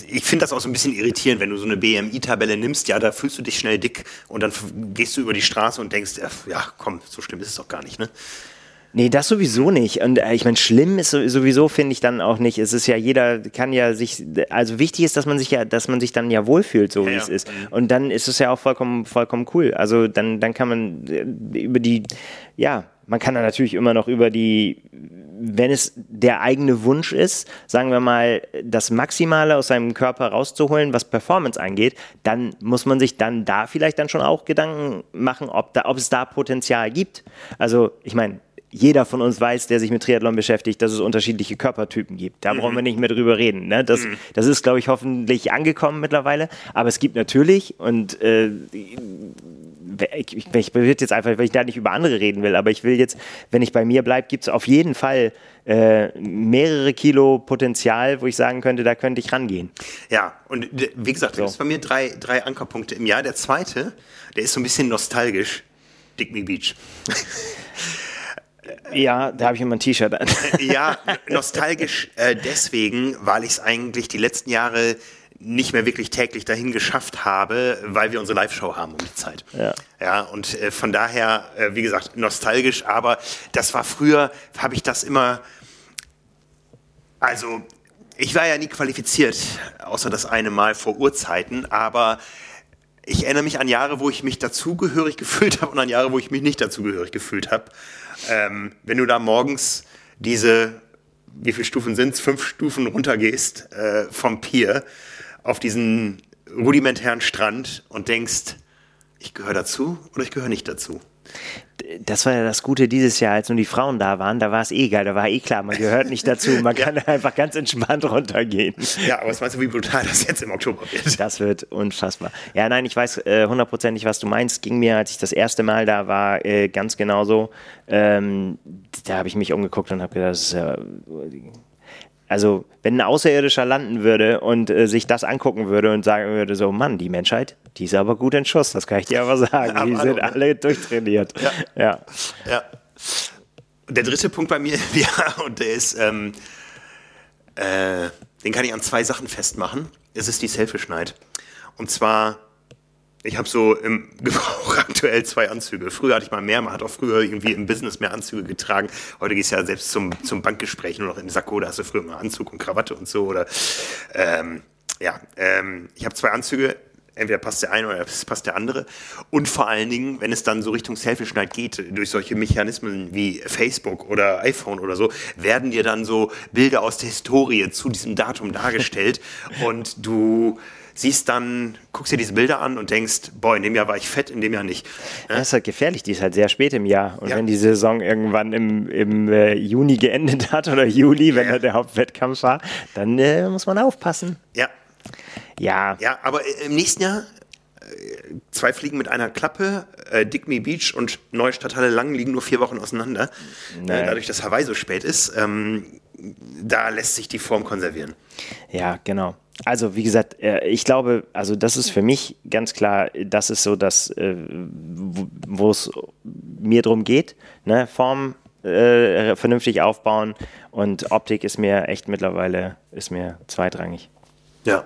Speaker 1: ich finde das auch so ein bisschen irritierend, wenn du so eine BMI-Tabelle nimmst, ja, da fühlst du dich schnell dick und dann gehst du über die Straße und denkst, ja, komm, so schlimm ist es doch gar nicht, ne?
Speaker 2: Nee, das sowieso nicht. Und äh, ich meine, schlimm ist sowieso, finde ich dann auch nicht. Es ist ja, jeder kann ja sich, also wichtig ist, dass man sich ja, dass man sich dann ja wohlfühlt, so ja, wie ja. es ist. Und dann ist es ja auch vollkommen, vollkommen cool. Also dann, dann kann man äh, über die, ja, man kann dann natürlich immer noch über die, wenn es der eigene Wunsch ist, sagen wir mal, das Maximale aus seinem Körper rauszuholen, was Performance angeht, dann muss man sich dann da vielleicht dann schon auch Gedanken machen, ob, da, ob es da Potenzial gibt. Also ich meine, jeder von uns weiß, der sich mit Triathlon beschäftigt, dass es unterschiedliche Körpertypen gibt. Da mhm. brauchen wir nicht mehr drüber reden. Ne? Das, mhm. das ist, glaube ich, hoffentlich angekommen mittlerweile. Aber es gibt natürlich, und äh, ich, ich, ich will jetzt einfach, weil ich da nicht über andere reden will, aber ich will jetzt, wenn ich bei mir bleibe, gibt es auf jeden Fall äh, mehrere Kilo Potenzial, wo ich sagen könnte, da könnte ich rangehen.
Speaker 1: Ja, und wie gesagt, so. das ist bei mir drei, drei Ankerpunkte im Jahr. Der zweite, der ist so ein bisschen nostalgisch. Dick Me Beach.
Speaker 2: Ja, da habe ich immer ein T-Shirt an.
Speaker 1: ja, nostalgisch äh, deswegen, weil ich es eigentlich die letzten Jahre nicht mehr wirklich täglich dahin geschafft habe, weil wir unsere Live-Show haben um die Zeit. Ja, ja und äh, von daher, äh, wie gesagt, nostalgisch, aber das war früher, habe ich das immer, also ich war ja nie qualifiziert, außer das eine Mal vor Urzeiten, aber ich erinnere mich an Jahre, wo ich mich dazugehörig gefühlt habe und an Jahre, wo ich mich nicht dazugehörig gefühlt habe. Ähm, wenn du da morgens diese, wie viele Stufen sind es, fünf Stufen runtergehst äh, vom Pier auf diesen rudimentären Strand und denkst, ich gehöre dazu oder ich gehöre nicht dazu
Speaker 2: das war ja das Gute dieses Jahr, als nur die Frauen da waren, da war es eh geil, da war eh klar, man gehört nicht dazu, man ja. kann einfach ganz entspannt runtergehen.
Speaker 1: Ja, aber was meinst du, wie brutal das jetzt im Oktober wird?
Speaker 2: Das wird unfassbar. Ja, nein, ich weiß äh, hundertprozentig, äh, was du meinst. Ging mir, als ich das erste Mal da war, äh, ganz genauso. Ähm, da habe ich mich umgeguckt und habe gedacht, das ist ja also, wenn ein Außerirdischer landen würde und äh, sich das angucken würde und sagen würde, so, Mann, die Menschheit, die ist aber gut in Schuss, das kann ich dir aber sagen. Ja, die sind ne? alle durchtrainiert. Ja. ja.
Speaker 1: ja. Der dritte Punkt bei mir, ja, und der ist, ähm, äh, den kann ich an zwei Sachen festmachen. Es ist die Selfish Night. Und zwar ich habe so im Gebrauch aktuell zwei Anzüge. Früher hatte ich mal mehr, man hat auch früher irgendwie im Business mehr Anzüge getragen. Heute gehst du ja selbst zum, zum Bankgespräch nur noch in Sakko, da hast du früher mal Anzug und Krawatte und so. Oder ähm, ja, ähm, ich habe zwei Anzüge, entweder passt der eine oder passt der andere. Und vor allen Dingen, wenn es dann so Richtung Selfie-Schneid geht, durch solche Mechanismen wie Facebook oder iPhone oder so, werden dir dann so Bilder aus der Historie zu diesem Datum dargestellt und du siehst dann, guckst dir diese Bilder an und denkst, boah, in dem Jahr war ich fett, in dem Jahr nicht.
Speaker 2: Ja? Das ist halt gefährlich, die ist halt sehr spät im Jahr. Und ja. wenn die Saison irgendwann im, im äh, Juni geendet hat oder Juli, wenn ja. da der Hauptwettkampf war, dann äh, muss man aufpassen.
Speaker 1: Ja. Ja. Ja, aber äh, im nächsten Jahr äh, zwei Fliegen mit einer Klappe, äh, Digby Beach und Neustadthalle Lang liegen nur vier Wochen auseinander. Äh, dadurch, dass Hawaii so spät ist, ähm, da lässt sich die Form konservieren.
Speaker 2: Ja, genau. Also wie gesagt, äh, ich glaube, also das ist für mich ganz klar, das ist so das, äh, wo es mir drum geht. Ne? Form äh, vernünftig aufbauen und Optik ist mir echt mittlerweile ist mir zweitrangig.
Speaker 1: Ja.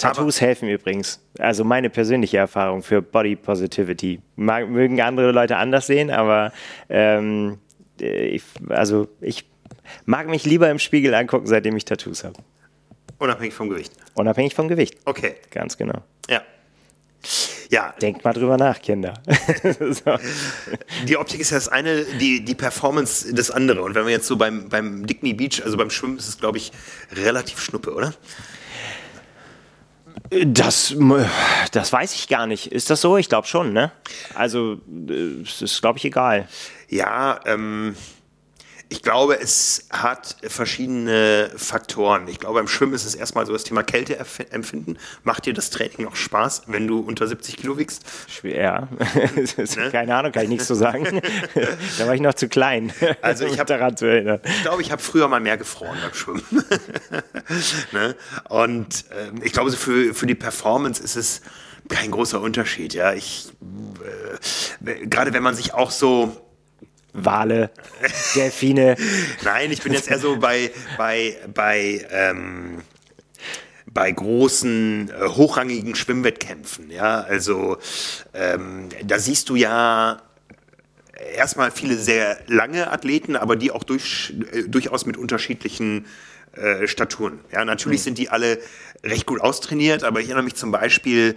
Speaker 2: Tattoos Aber helfen übrigens. Also meine persönliche Erfahrung für Body Positivity. Mag, mögen andere Leute anders sehen, aber ähm, ich, also ich mag mich lieber im Spiegel angucken, seitdem ich Tattoos habe.
Speaker 1: Unabhängig vom Gewicht.
Speaker 2: Unabhängig vom Gewicht.
Speaker 1: Okay.
Speaker 2: Ganz genau.
Speaker 1: Ja. Ja.
Speaker 2: Denkt mal drüber nach, Kinder.
Speaker 1: so. Die Optik ist ja das eine, die, die Performance das andere. Und wenn wir jetzt so beim, beim Dickney Beach, also beim Schwimmen, ist es, glaube ich, relativ schnuppe, oder?
Speaker 2: Das, Das weiß ich gar nicht. Ist das so? Ich glaube schon, ne? Also, es ist, glaube ich, egal.
Speaker 1: Ja, ähm, ich glaube, es hat verschiedene Faktoren. Ich glaube, beim Schwimmen ist es erstmal so das Thema Kälteempfinden. Macht dir das Training noch Spaß, wenn du unter 70 Kilo wiegst?
Speaker 2: Ja, ne? keine Ahnung, kann ich nichts zu sagen. da war ich noch zu klein,
Speaker 1: also ich hab, daran zu erinnern. Ich glaube, ich habe früher mal mehr gefroren beim Schwimmen. ne? Und äh, ich glaube, so für, für die Performance ist es kein großer Unterschied. Ja, ich äh, gerade wenn man sich auch so
Speaker 2: Wale, Delfine.
Speaker 1: Nein, ich bin jetzt eher so bei, bei, bei, ähm, bei großen, äh, hochrangigen Schwimmwettkämpfen. Ja, also ähm, da siehst du ja erstmal viele sehr lange Athleten, aber die auch durch, äh, durchaus mit unterschiedlichen äh, Staturen. Ja, natürlich mhm. sind die alle recht gut austrainiert, aber ich erinnere mich zum Beispiel,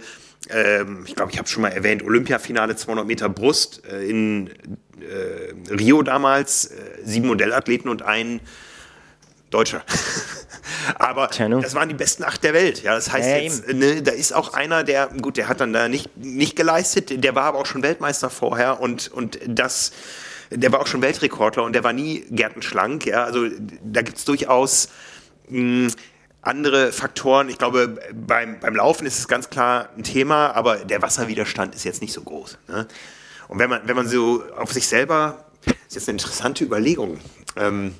Speaker 1: ähm, ich glaube, ich habe schon mal erwähnt, Olympiafinale 200 Meter Brust äh, in äh, Rio damals, äh, sieben Modellathleten und ein Deutscher. Aber das waren die besten acht der Welt. Ja, das heißt ja, jetzt, ne, da ist auch einer, der, gut, der hat dann da nicht, nicht geleistet, der war aber auch schon Weltmeister vorher und, und das, der war auch schon Weltrekordler und der war nie gärtenschlank. Ja, also da gibt es durchaus mh, hm, andere Faktoren. Ich glaube, beim, beim Laufen ist es ganz klar ein Thema, aber der Wasserwiderstand ist jetzt nicht so groß. Ne? Und wenn man, wenn man so auf sich selber, das ist jetzt eine interessante Überlegung. Ähm,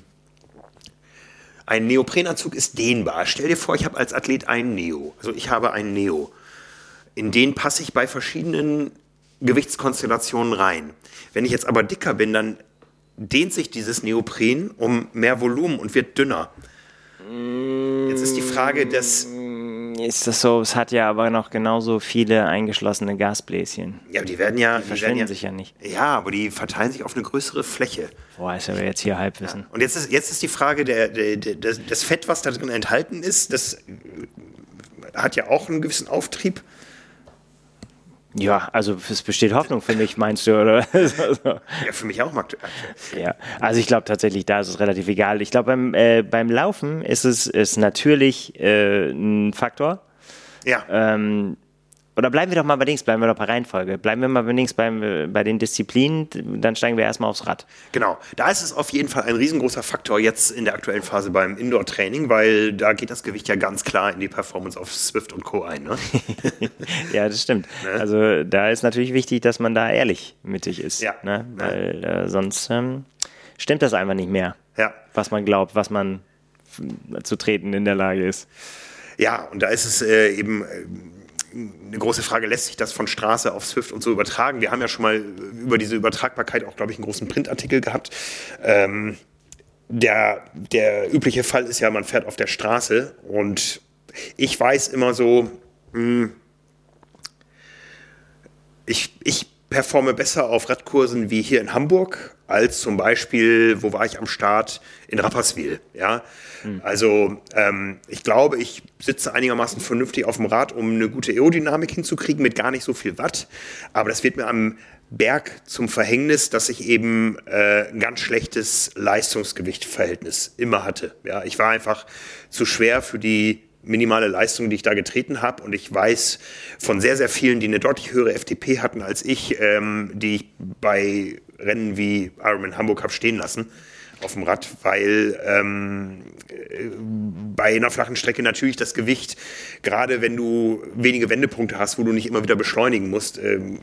Speaker 1: ein Neoprenanzug ist dehnbar. Stell dir vor, ich habe als Athlet einen Neo. Also ich habe einen Neo. In den passe ich bei verschiedenen Gewichtskonstellationen rein. Wenn ich jetzt aber dicker bin, dann dehnt sich dieses Neopren um mehr Volumen und wird dünner. Jetzt ist die Frage des
Speaker 2: ist das so, es hat ja aber noch genauso viele eingeschlossene Gasbläschen.
Speaker 1: Ja, aber die werden ja.
Speaker 2: Die verschwinden
Speaker 1: ja,
Speaker 2: sich ja nicht.
Speaker 1: Ja, aber die verteilen sich auf eine größere Fläche.
Speaker 2: Boah, ist aber jetzt hier Halbwissen. Ja.
Speaker 1: Und jetzt ist, jetzt ist die Frage, der, der, der, das Fett, was da drin enthalten ist, das hat ja auch einen gewissen Auftrieb.
Speaker 2: Ja, also es besteht Hoffnung für mich, meinst du, oder?
Speaker 1: ja, für mich auch, Marc.
Speaker 2: Ja, also ich glaube tatsächlich, da ist es relativ egal. Ich glaube, beim, äh, beim Laufen ist es ist natürlich äh, ein Faktor.
Speaker 1: Ja.
Speaker 2: Ähm, oder bleiben wir doch mal bei Dings, bleiben wir doch bei Reihenfolge. Bleiben wir mal bei Dings beim, bei den Disziplinen, dann steigen wir erstmal aufs Rad.
Speaker 1: Genau, da ist es auf jeden Fall ein riesengroßer Faktor jetzt in der aktuellen Phase beim Indoor-Training, weil da geht das Gewicht ja ganz klar in die Performance auf Swift und Co. ein. Ne?
Speaker 2: ja, das stimmt. Ne? Also da ist natürlich wichtig, dass man da ehrlich mittig ist. Ja. Ne? Weil äh, sonst ähm, stimmt das einfach nicht mehr,
Speaker 1: ja.
Speaker 2: was man glaubt, was man zu treten in der Lage ist.
Speaker 1: Ja, und da ist es äh, eben äh, eine große Frage, lässt sich das von Straße auf Swift und so übertragen? Wir haben ja schon mal über diese Übertragbarkeit auch, glaube ich, einen großen Printartikel gehabt. Ähm, der, der übliche Fall ist ja, man fährt auf der Straße und ich weiß immer so, mh, hm, ich, ich performe besser auf Radkursen wie hier in Hamburg als zum Beispiel, wo war ich am Start? In Rapperswil. Ja? Mhm. Also ähm, ich glaube, ich sitze einigermaßen vernünftig auf dem Rad, um eine gute Aerodynamik hinzukriegen mit gar nicht so viel Watt. Aber das wird mir am Berg zum Verhängnis, dass ich eben äh, ein ganz schlechtes Leistungsgewichtverhältnis immer hatte. Ja, ich war einfach zu schwer für die minimale Leistung, die ich da getreten habe. Und ich weiß von sehr, sehr vielen, die eine deutlich höhere FTP hatten als ich, ähm, die ich bei Rennen wie Ironman Hamburg habe stehen lassen auf dem Rad, weil ähm, bei einer flachen Strecke natürlich das Gewicht, gerade wenn du wenige Wendepunkte hast, wo du nicht immer wieder beschleunigen musst, ähm,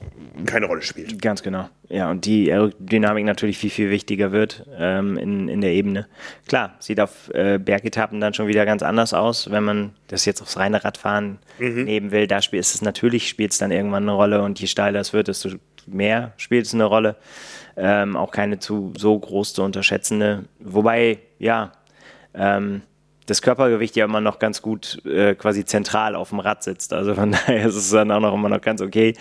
Speaker 1: keine Rolle spielt.
Speaker 2: Ganz genau. Ja, und die Aerodynamik natürlich viel, viel wichtiger wird ähm, in, in der Ebene. Klar, sieht auf äh, Bergetappen dann schon wieder ganz anders aus, wenn man das jetzt aufs reine Radfahren mhm. nehmen will. Da spielt es natürlich, spielt es dann irgendwann eine Rolle und je steiler es wird, desto mehr spielt es eine Rolle ähm, auch keine zu so groß zu unterschätzende. Wobei, ja, ähm, das Körpergewicht ja immer noch ganz gut äh, quasi zentral auf dem Rad sitzt. Also von daher ist es dann auch noch immer noch ganz okay.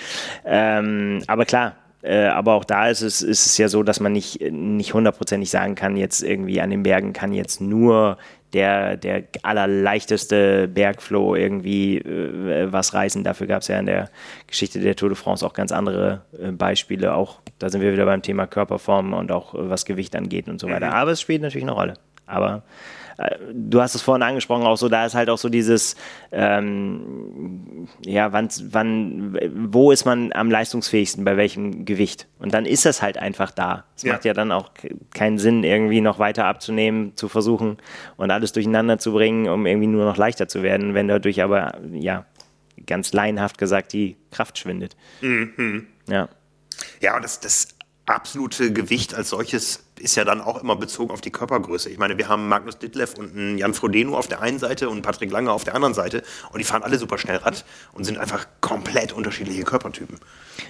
Speaker 2: Ähm, aber klar, äh, aber auch da ist es, ist es ja so, dass man nicht, nicht hundertprozentig sagen kann, jetzt irgendwie an den Bergen kann jetzt nur der, der allerleichteste Bergflow irgendwie äh, was reißen. Dafür gab es ja in der Geschichte der Tour de France auch ganz andere äh, Beispiele. Auch da sind wir wieder beim Thema Körperform und auch äh, was Gewicht angeht und so weiter. Mhm. Aber es spielt natürlich eine Rolle. Aber du hast es vorhin angesprochen, auch so, da ist halt auch so dieses, ähm, ja, wann, wann, wo ist man am leistungsfähigsten, bei welchem Gewicht? Und dann ist das halt einfach da. Es ja. macht ja dann auch keinen Sinn, irgendwie noch weiter abzunehmen, zu versuchen und alles durcheinander zu bringen, um irgendwie nur noch leichter zu werden, wenn dadurch aber, ja, ganz laienhaft gesagt, die Kraft schwindet. Mhm.
Speaker 1: Ja. Ja, und das, das absolute Gewicht als solches ist ja dann auch immer bezogen auf die Körpergröße. Ich meine, wir haben Magnus Ditlev und einen Jan Frodeno auf der einen Seite und Patrick Lange auf der anderen Seite und die fahren alle super schnell Rad und sind einfach komplett unterschiedliche Körpertypen.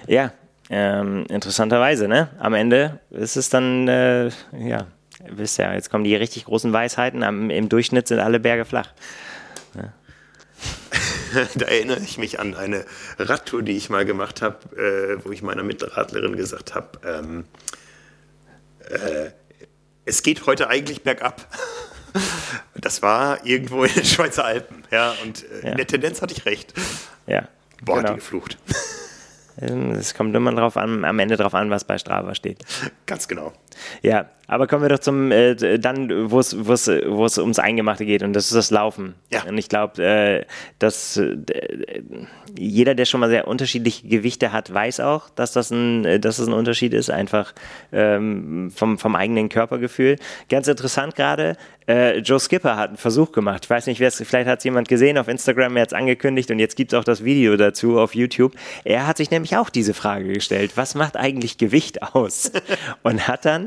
Speaker 2: Ja, ähm, interessanterweise, ne? Am Ende ist es dann, äh, ja, wisst ihr, jetzt kommen die richtig großen Weisheiten. Am, Im Durchschnitt sind alle Berge flach. Ja.
Speaker 1: da erinnere ich mich an eine Radtour, die ich mal gemacht habe, äh, wo ich meiner Mitradlerin gesagt habe, ähm, äh, es geht heute eigentlich bergab. Das war irgendwo in den Schweizer Alpen, ja, und äh, ja. in der Tendenz hatte ich recht.
Speaker 2: Ja.
Speaker 1: Boah, genau. die geflucht.
Speaker 2: Ähm, es kommt immer drauf an, am Ende drauf an, was bei Strava steht.
Speaker 1: Ganz genau.
Speaker 2: Ja, aber kommen wir doch zum äh, dann, wo es wo es wo es ums Eingemachte geht und das ist das Laufen. Ja. Und ich glaube, äh, dass äh, jeder, der schon mal sehr unterschiedliche Gewichte hat, weiß auch, dass das ein äh, dass das ein Unterschied ist, einfach ähm, vom vom eigenen Körpergefühl. Ganz interessant gerade. Äh, Joe Skipper hat einen Versuch gemacht. Ich weiß nicht, vielleicht hat es jemand gesehen auf Instagram, er hat es angekündigt und jetzt gibt es auch das Video dazu auf YouTube. Er hat sich nämlich auch diese Frage gestellt: Was macht eigentlich Gewicht aus? und hat dann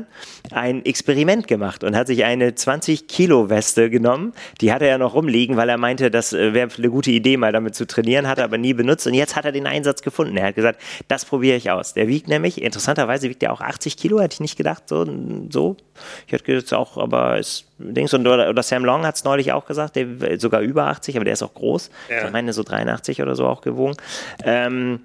Speaker 2: ein Experiment gemacht und hat sich eine 20 Kilo Weste genommen. Die hatte er noch rumliegen, weil er meinte, das äh, wäre eine gute Idee, mal damit zu trainieren, hat er aber nie benutzt und jetzt hat er den Einsatz gefunden. Er hat gesagt, das probiere ich aus. Der wiegt nämlich, interessanterweise wiegt er auch 80 Kilo, hätte ich nicht gedacht, so, so. Ich hätte gedacht, auch, aber ist Dings und oder, oder Sam Long hat es neulich auch gesagt, der sogar über 80, aber der ist auch groß. Ja. Ich meine so 83 oder so auch gewogen. Ähm,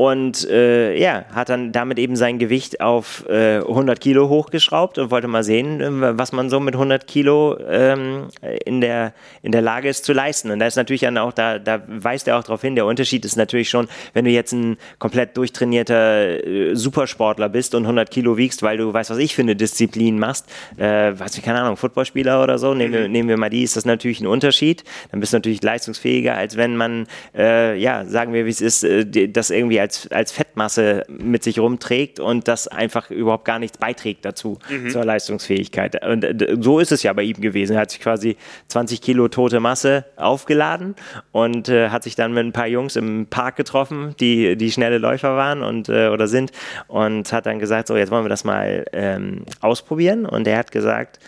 Speaker 2: und äh, ja, hat dann damit eben sein Gewicht auf äh, 100 Kilo hochgeschraubt und wollte mal sehen, äh, was man so mit 100 Kilo ähm, in, der, in der Lage ist zu leisten. Und da ist natürlich dann auch, da, da weist er auch darauf hin, der Unterschied ist natürlich schon, wenn du jetzt ein komplett durchtrainierter äh, Supersportler bist und 100 Kilo wiegst, weil du weißt, was ich für eine Disziplin machst, äh, weiß ich, keine Ahnung, Footballspieler oder so, nehmen, wir, mhm. nehmen wir mal die, ist das natürlich ein Unterschied. Dann bist du natürlich leistungsfähiger, als wenn man, äh, ja, sagen wir, wie es ist, äh, das irgendwie als, als Fettmasse mit sich rumträgt und das einfach überhaupt gar nichts beiträgt dazu, mhm. zur Leistungsfähigkeit. Und äh, so ist es ja bei ihm gewesen. Er hat sich quasi 20 Kilo tote Masse aufgeladen und äh, hat sich dann mit ein paar Jungs im Park getroffen, die, die schnelle Läufer waren und äh, oder sind und hat dann gesagt, so jetzt wollen wir das mal ähm, ausprobieren. Und er hat gesagt,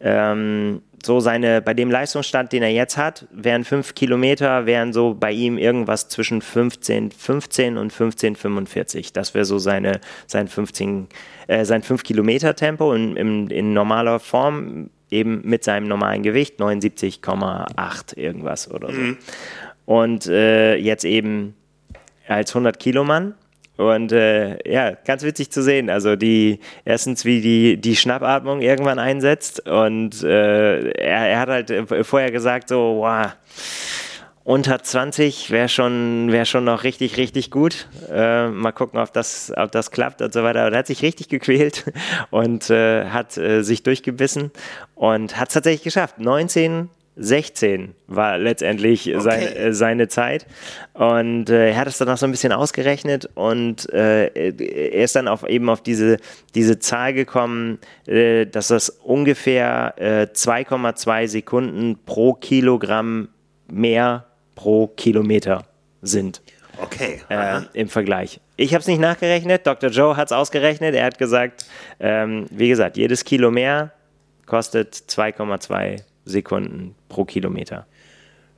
Speaker 2: ähm, so seine, bei dem Leistungsstand, den er jetzt hat, wären fünf Kilometer, wären so bei ihm irgendwas zwischen 15, 15 und 15, 45. Das wäre so seine, sein 15, äh, sein 5 Kilometer Tempo in, in, in normaler Form, eben mit seinem normalen Gewicht, 79,8 irgendwas oder so. Mhm. Und äh, jetzt eben als 100 Kilo Mann und äh, ja, ganz witzig zu sehen. Also die erstens, wie die, die Schnappatmung irgendwann einsetzt. Und äh, er, er hat halt äh, vorher gesagt, so, wow, unter 20 wäre schon, wär schon noch richtig, richtig gut. Äh, mal gucken, ob das, ob das klappt und so weiter. Aber er hat sich richtig gequält und äh, hat äh, sich durchgebissen und hat es tatsächlich geschafft. 19 16 war letztendlich okay. sein, äh, seine Zeit. Und äh, er hat es dann auch so ein bisschen ausgerechnet und äh, er ist dann auf, eben auf diese, diese Zahl gekommen, äh, dass das ungefähr 2,2 äh, Sekunden pro Kilogramm mehr pro Kilometer sind.
Speaker 1: Okay.
Speaker 2: Äh, Im Vergleich. Ich habe es nicht nachgerechnet, Dr. Joe hat es ausgerechnet. Er hat gesagt, ähm, wie gesagt, jedes Kilo mehr kostet 2,2 Sekunden pro Kilometer.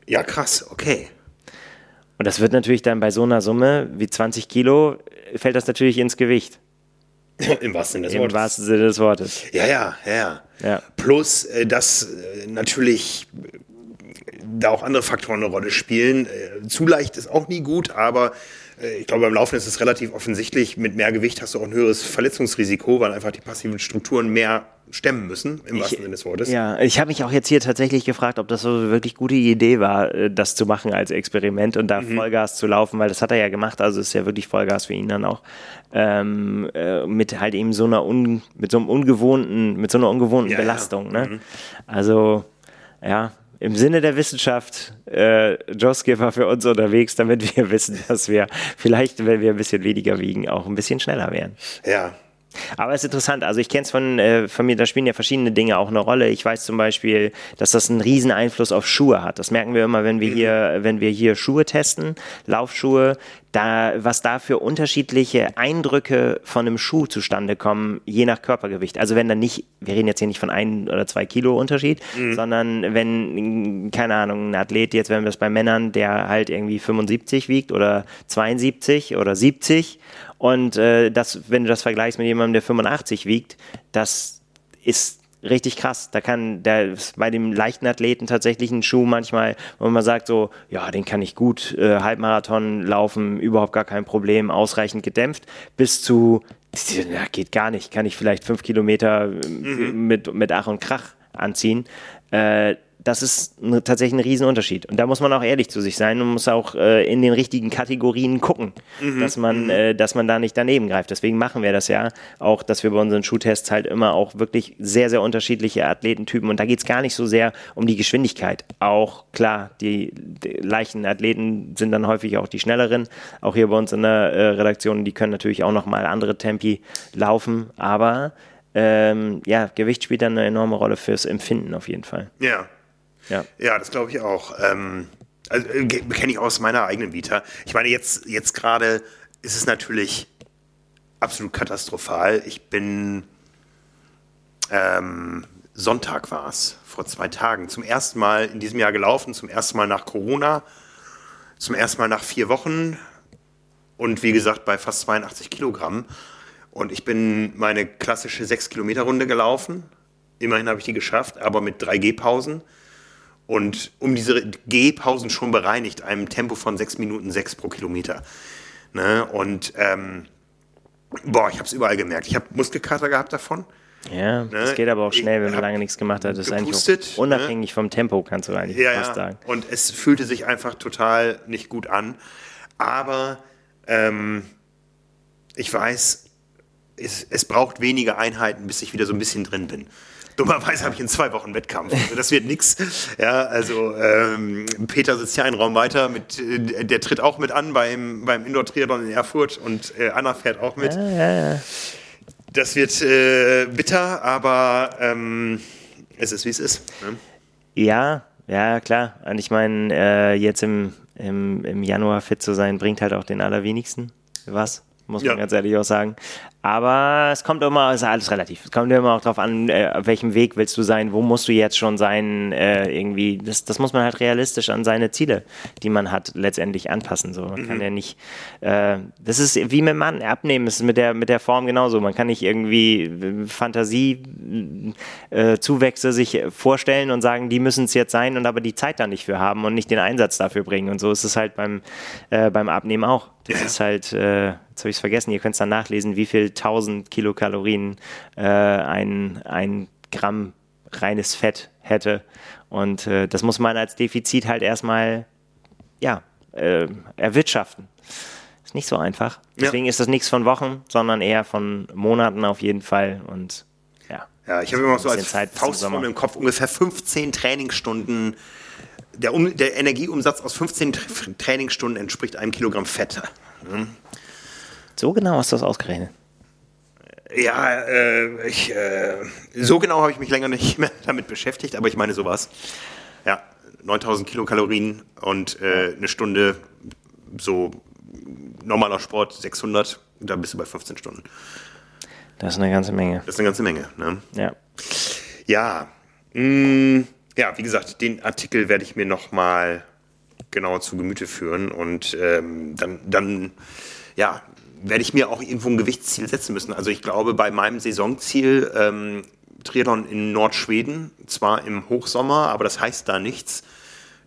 Speaker 1: Ja, krass, okay.
Speaker 2: Und das wird natürlich dann bei so einer Summe wie 20 Kilo, fällt das natürlich ins Gewicht.
Speaker 1: Im wahrsten Sinne des
Speaker 2: Wortes. Im wahrsten Sinne des Wortes.
Speaker 1: Ja, ja, ja. ja. Plus, äh, dass äh, natürlich äh, da auch andere Faktoren eine Rolle spielen. Zu leicht ist auch nie gut, aber ich glaube, beim Laufen ist es relativ offensichtlich, mit mehr Gewicht hast du auch ein höheres Verletzungsrisiko, weil einfach die passiven Strukturen mehr stemmen müssen, im wahrsten Sinne des Wortes.
Speaker 2: Ja, ich habe mich auch jetzt hier tatsächlich gefragt, ob das so eine wirklich gute Idee war, äh, das zu machen als Experiment und da mhm. Vollgas zu laufen, weil das hat er ja gemacht, also ist ja wirklich Vollgas für ihn dann auch. Ähm, äh, mit halt eben so einer un, mit so einem ungewohnten, mit so einer ungewohnten ja, Belastung. Ja. Ne? Mhm. Also ja, im Sinne der Wissenschaft äh, Joe Skipper für uns unterwegs, damit wir wissen, dass wir vielleicht, wenn wir ein bisschen weniger wiegen, auch ein bisschen schneller wären.
Speaker 1: Ja,
Speaker 2: aber es ist interessant, also ich kenne es von, äh, von mir, da spielen ja verschiedene Dinge auch eine Rolle. Ich weiß zum Beispiel, dass das einen riesen Einfluss auf Schuhe hat. Das merken wir immer, wenn wir hier, wenn wir hier Schuhe testen, Laufschuhe, da, was da für unterschiedliche Eindrücke von einem Schuh zustande kommen, je nach Körpergewicht. Also wenn dann nicht, wir reden jetzt hier nicht von ein oder zwei Kilo Unterschied, mhm. sondern wenn, keine Ahnung, ein Athlet, jetzt wenn wir es bei Männern, der halt irgendwie 75 wiegt oder 72 oder 70 und äh, das, wenn du das vergleichst mit jemandem, der 85 wiegt, das ist richtig krass. Da kann der bei dem leichten Athleten tatsächlich ein Schuh manchmal, wo man sagt so, ja, den kann ich gut äh, Halbmarathon laufen, überhaupt gar kein Problem, ausreichend gedämpft, bis zu, ja, geht gar nicht, kann ich vielleicht fünf Kilometer mhm. mit, mit Ach und Krach anziehen. Äh, das ist eine, tatsächlich ein Riesenunterschied. Und da muss man auch ehrlich zu sich sein und muss auch äh, in den richtigen Kategorien gucken, mhm. dass, man, mhm. äh, dass man da nicht daneben greift. Deswegen machen wir das ja auch, dass wir bei unseren Schuhtests halt immer auch wirklich sehr, sehr unterschiedliche Athletentypen und da geht es gar nicht so sehr um die Geschwindigkeit. Auch klar, die, die, leichten Athleten sind dann häufig auch die schnelleren. Auch hier bei uns in der äh, Redaktion, die können natürlich auch nochmal andere Tempi laufen, aber ähm, ja, Gewicht spielt dann eine enorme Rolle fürs Empfinden auf jeden Fall.
Speaker 1: Ja. Ja, ja das glaube ich auch. Ähm, also, äh, kenne ich aus meiner eigenen Vita. Ich meine, jetzt, jetzt gerade ist es natürlich absolut katastrophal. Ich bin ähm, Sonntag war es, vor zwei Tagen, zum ersten Mal in diesem Jahr gelaufen, zum ersten Mal nach Corona, zum ersten Mal nach vier Wochen und wie gesagt bei fast 82 Kilogramm. Und ich bin meine klassische 6-Kilometer-Runde gelaufen. Immerhin habe ich die geschafft, aber mit 3 G-Pausen und um diese Gehpausen schon bereinigt, einem Tempo von 6 Minuten 6 pro Kilometer. Ne? Und ähm, boah, ich habe es überall gemerkt. Ich habe Muskelkater gehabt davon.
Speaker 2: Ja, ne? das geht aber auch schnell, wenn man lange nichts gemacht hat. Das gepustet, ist eigentlich ne? unabhängig ne? vom Tempo, kannst du eigentlich
Speaker 1: ja, fast sagen. Und es fühlte sich einfach total nicht gut an. Aber ähm, ich weiß, es, es braucht wenige Einheiten, bis ich wieder so ein bisschen drin bin. Dummerweise habe ich in zwei Wochen Wettkampf. Also das wird nichts. Ja, also ähm, Peter sitzt ja einen Raum weiter, mit, äh, der tritt auch mit an beim, beim Indoor-Triathlon in Erfurt und äh, Anna fährt auch mit. Ja, ja, ja. Das wird äh, bitter, aber ähm, es ist wie es ist. Ne?
Speaker 2: Ja, ja, klar. Und ich meine, äh, jetzt im, im, im Januar fit zu sein, bringt halt auch den allerwenigsten was muss man ja. ganz ehrlich auch sagen. Aber es kommt immer, es ist alles relativ. Es kommt immer auch darauf an, äh, auf welchem Weg willst du sein, wo musst du jetzt schon sein, äh, irgendwie. Das, das muss man halt realistisch an seine Ziele, die man hat, letztendlich anpassen. So. Man mhm. kann ja nicht, äh, das ist wie mit Mann, abnehmen, das ist mit der, mit der Form genauso. Man kann nicht irgendwie äh, Fantasiezuwächse äh, sich vorstellen und sagen, die müssen es jetzt sein und aber die Zeit da nicht für haben und nicht den Einsatz dafür bringen. Und so ist es halt beim, äh, beim Abnehmen auch. Das ja. ist halt, äh, jetzt habe ich es vergessen, ihr könnt es dann nachlesen, wie viel 1000 Kilokalorien äh, ein, ein Gramm reines Fett hätte. Und äh, das muss man als Defizit halt erstmal ja, äh, erwirtschaften. Ist nicht so einfach. Deswegen ja. ist das nichts von Wochen, sondern eher von Monaten auf jeden Fall. Und ja.
Speaker 1: Ja, ich habe immer so als Zeit Faustform im Kopf ungefähr 15 Trainingsstunden der, um, der Energieumsatz aus 15 Trainingsstunden entspricht einem Kilogramm Fett.
Speaker 2: Hm. So genau hast du das ausgerechnet.
Speaker 1: Ja, äh, ich, äh, so genau habe ich mich länger nicht mehr damit beschäftigt, aber ich meine sowas. Ja, 9000 Kilokalorien und äh, eine Stunde so normaler Sport 600, da bist du bei 15 Stunden.
Speaker 2: Das ist eine ganze Menge.
Speaker 1: Das ist eine ganze Menge, ne?
Speaker 2: Ja.
Speaker 1: Ja. Mh, mm, ja, wie gesagt, den Artikel werde ich mir nochmal genauer zu Gemüte führen und ähm, dann, dann ja, werde ich mir auch irgendwo ein Gewichtsziel setzen müssen. Also ich glaube, bei meinem Saisonziel ähm, Triathlon in Nordschweden, zwar im Hochsommer, aber das heißt da nichts.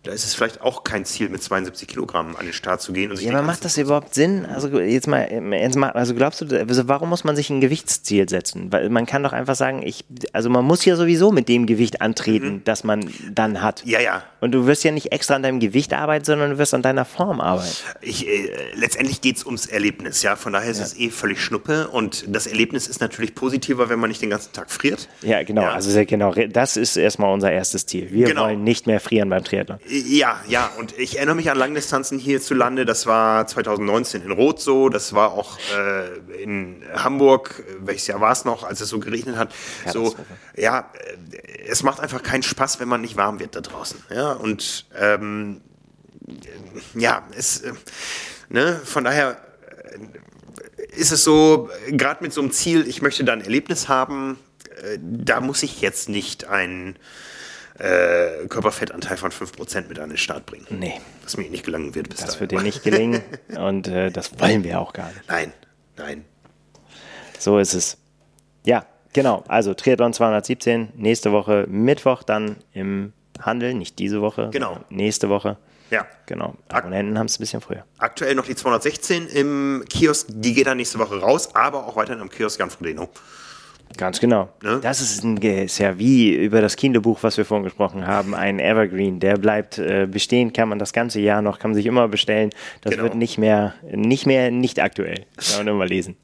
Speaker 1: Da ist es vielleicht auch kein Ziel, mit 72 Kilogramm an den Start zu gehen. Und sich
Speaker 2: Ja, aber macht das überhaupt Sinn? Also jetzt mal, jetzt mal, also glaubst du, also warum muss man sich ein Gewichtsziel setzen? Weil man kann doch einfach sagen, ich, also man muss ja sowieso mit dem Gewicht antreten, das man dann hat.
Speaker 1: Ja, ja.
Speaker 2: Und du wirst ja nicht extra an deinem Gewicht arbeiten, sondern du wirst an deiner Form arbeiten.
Speaker 1: Ich, äh, letztendlich geht es ums Erlebnis, ja. Von daher ist es eh völlig Schnuppe. Und das Erlebnis ist natürlich positiver, wenn man nicht den ganzen Tag friert.
Speaker 2: Ja, genau.
Speaker 1: Ja.
Speaker 2: Also sehr genau. Das ist erstmal unser erstes Ziel. Wir
Speaker 1: Genau.
Speaker 2: wollen nicht mehr frieren beim Triathlon.
Speaker 1: Ja, ja, und ich erinnere mich an Langdistanzen hierzulande. Das war 2019 in Rot so, das war auch äh, in Hamburg, welches Jahr war es noch, als es so geregnet hat. So,
Speaker 2: Katastrophe.
Speaker 1: ja, äh, es macht einfach keinen Spaß, wenn man nicht warm wird da draußen. Ja, und ähm, äh, ja, es, äh, ne, von daher äh, ist es so, gerade mit so einem Ziel, ich möchte da ein Erlebnis haben, da muss ich jetzt nicht ein äh, Körperfettanteil von 5% mit an den Start bringen.
Speaker 2: Nee,
Speaker 1: Was mir nicht gelangen wird bis
Speaker 2: das
Speaker 1: dahin.
Speaker 2: wird dir nicht gelingen und äh, das wollen wir auch gar nicht.
Speaker 1: Nein, nein.
Speaker 2: So ist es. Ja, genau. Also Triathlon 217, nächste Woche Mittwoch dann im Handel, nicht diese Woche,
Speaker 1: Genau.
Speaker 2: nächste Woche.
Speaker 1: Ja.
Speaker 2: Genau. Abonnenten haben es ein bisschen früher.
Speaker 1: Aktuell noch die 216 im Kiosk, die geht dann nächste Woche raus, aber auch weiterhin im Kiosk Jan Frodeno.
Speaker 2: Ganz genau.
Speaker 1: Ne?
Speaker 2: Das ist, ein, ist ja wie über das Kinderbuch, was wir vorhin gesprochen haben, ein Evergreen. Der bleibt äh, bestehen, kann man das ganze Jahr noch, kann man sich immer bestellen. Das
Speaker 1: Genau.
Speaker 2: wird nicht mehr, nicht mehr, nicht aktuell. Kann man immer lesen.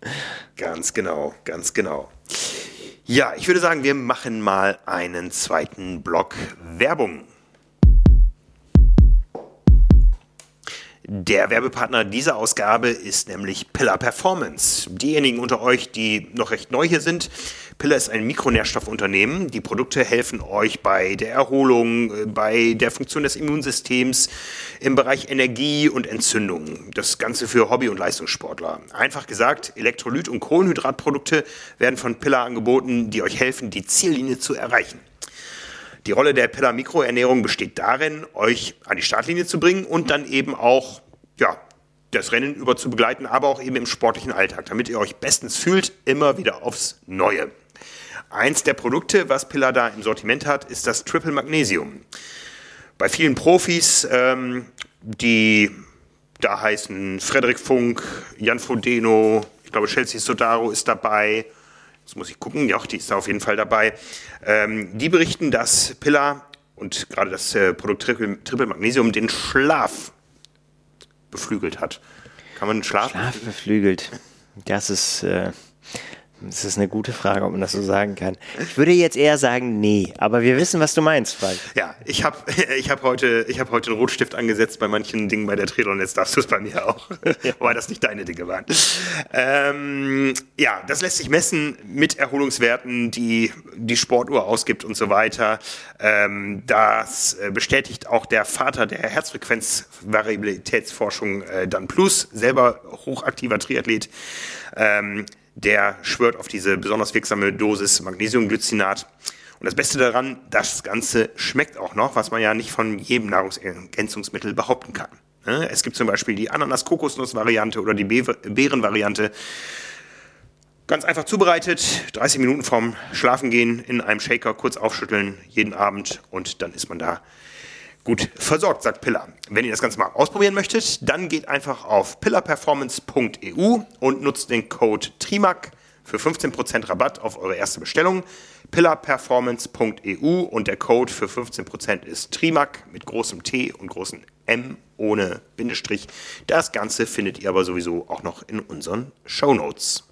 Speaker 1: Ganz genau, ganz genau. Ja, ich würde sagen, wir machen mal einen zweiten Block Werbung. Der Werbepartner dieser Ausgabe ist nämlich Pillar Performance. Diejenigen unter euch, die noch recht neu hier sind, Pillar ist ein Mikronährstoffunternehmen. Die Produkte helfen euch bei der Erholung, äh, bei der Funktion des Immunsystems, im Bereich Energie und Entzündung. Das Ganze für Hobby- und Leistungssportler. Einfach gesagt, Elektrolyt- und Kohlenhydratprodukte werden von Pillar angeboten, die euch helfen, die Ziellinie zu erreichen. Die Rolle der Pillar Mikroernährung besteht darin, euch an die Startlinie zu bringen und dann eben auch, ja, das Rennen über zu begleiten, aber auch eben im sportlichen Alltag, damit ihr euch bestens fühlt, immer wieder aufs Neue. Eins der Produkte, was Pillar da im Sortiment hat, ist das Triple Magnesium. Bei vielen Profis, ähm, die da heißen Frederik Funk, Jan Frodeno, ich glaube Chelsea Sodaro ist dabei, Jetzt muss ich gucken, ja, die ist da auf jeden Fall dabei. Ähm, die berichten, dass Pillar und gerade das äh, Produkt Triple, Triple Magnesium den Schlaf beflügelt hat. Kann man den Schlaf?
Speaker 2: Schlaf beflügelt. Das ist, äh, das ist eine gute Frage, ob man das so sagen kann. Ich würde jetzt eher sagen, nee, aber wir wissen, was du meinst, Falk.
Speaker 1: Ja, ich habe ich hab heute, ich hab heute einen Rotstift angesetzt bei manchen Dingen bei der Triathlon, jetzt darfst du es bei mir auch, wobei das nicht deine Dinge waren. Ähm, ja, das lässt sich messen mit Erholungswerten, die die Sportuhr ausgibt und so weiter. Ähm, das äh, bestätigt auch der Vater der Herzfrequenzvariabilitätsforschung, äh, Dan Plus, selber hochaktiver Triathlet. Ähm, der schwört auf diese besonders wirksame Dosis Magnesiumglycinat. Und das Beste daran, das Ganze schmeckt auch noch, was man ja nicht von jedem Nahrungsergänzungsmittel behaupten kann. Ne? Es gibt zum Beispiel die Ananas-Kokosnuss-Variante oder die Be- Beeren-Variante. Ganz einfach zubereitet, 30 Minuten vorm Schlafengehen in einem Shaker kurz aufschütteln, jeden Abend und dann ist man da gut versorgt, sagt Pillar. Wenn ihr das Ganze mal ausprobieren möchtet, dann geht einfach auf pillarperformance.eu und nutzt den Code TRIMAC für 15% Rabatt auf eure erste Bestellung. pillarperformance.eu und der Code für 15% ist TRIMAC mit großem T und großem M ohne Bindestrich. Das Ganze findet ihr aber sowieso auch noch in unseren Shownotes.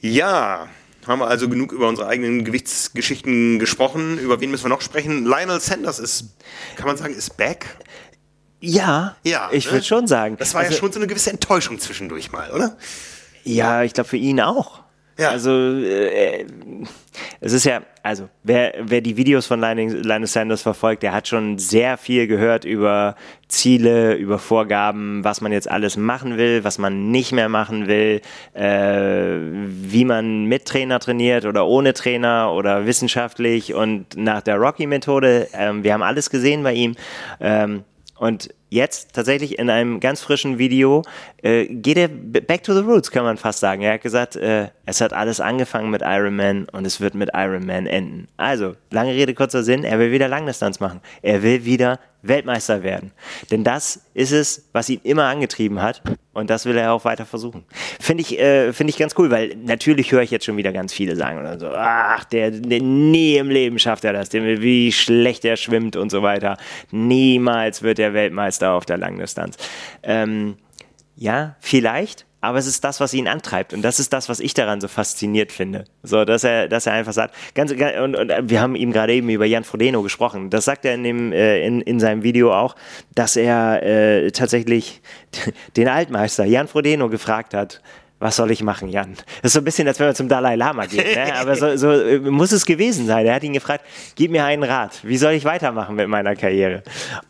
Speaker 1: Ja, haben wir also genug über unsere eigenen Gewichtsgeschichten gesprochen. Über wen müssen wir noch sprechen? Lionel Sanders ist, kann man sagen, ist back.
Speaker 2: Ja,
Speaker 1: Ja,
Speaker 2: ich
Speaker 1: ne?
Speaker 2: würde schon sagen.
Speaker 1: Das war
Speaker 2: Also-
Speaker 1: ja schon so eine gewisse Enttäuschung zwischendurch mal, oder?
Speaker 2: Ja, ich glaube für ihn auch.
Speaker 1: Ja.
Speaker 2: Also äh, es ist ja, also wer, wer die Videos von Linus Linus Sanders verfolgt, der hat schon sehr viel gehört über Ziele, über Vorgaben, was man jetzt alles machen will, was man nicht mehr machen will, äh, wie man mit Trainer trainiert oder ohne Trainer oder wissenschaftlich und nach der Rocky-Methode. Ähm, wir haben alles gesehen bei ihm. Ähm, und jetzt tatsächlich in einem ganz frischen Video äh, geht er back to the roots, kann man fast sagen. Er hat gesagt, äh, es hat alles angefangen mit Iron Man und es wird mit Iron Man enden. Also, lange Rede, kurzer Sinn, er will wieder Langdistanz machen. Er will wieder Weltmeister werden. Denn das ist es, was ihn immer angetrieben hat und das will er auch weiter versuchen. Finde ich, äh, find ich ganz cool, weil natürlich höre ich jetzt schon wieder ganz viele sagen oder so, ach, der, der nie im Leben schafft er das, wie schlecht er schwimmt und so weiter. Niemals wird er Weltmeister auf der Langdistanz. Ähm, ja, vielleicht, aber es ist das, was ihn antreibt und das ist das, was ich daran so fasziniert finde. So, dass er, dass er einfach sagt, ganz, und, und wir haben ihm gerade eben über Jan Frodeno gesprochen. Das sagt er in dem, äh, in, in seinem Video auch, dass er äh, tatsächlich den Altmeister Jan Frodeno gefragt hat, was soll ich machen, Jan? Das ist so ein bisschen, als wenn man zum Dalai Lama geht, ne? aber so, so äh, muss es gewesen sein. Er hat ihn gefragt, gib mir einen Rat, wie soll ich weitermachen mit meiner Karriere?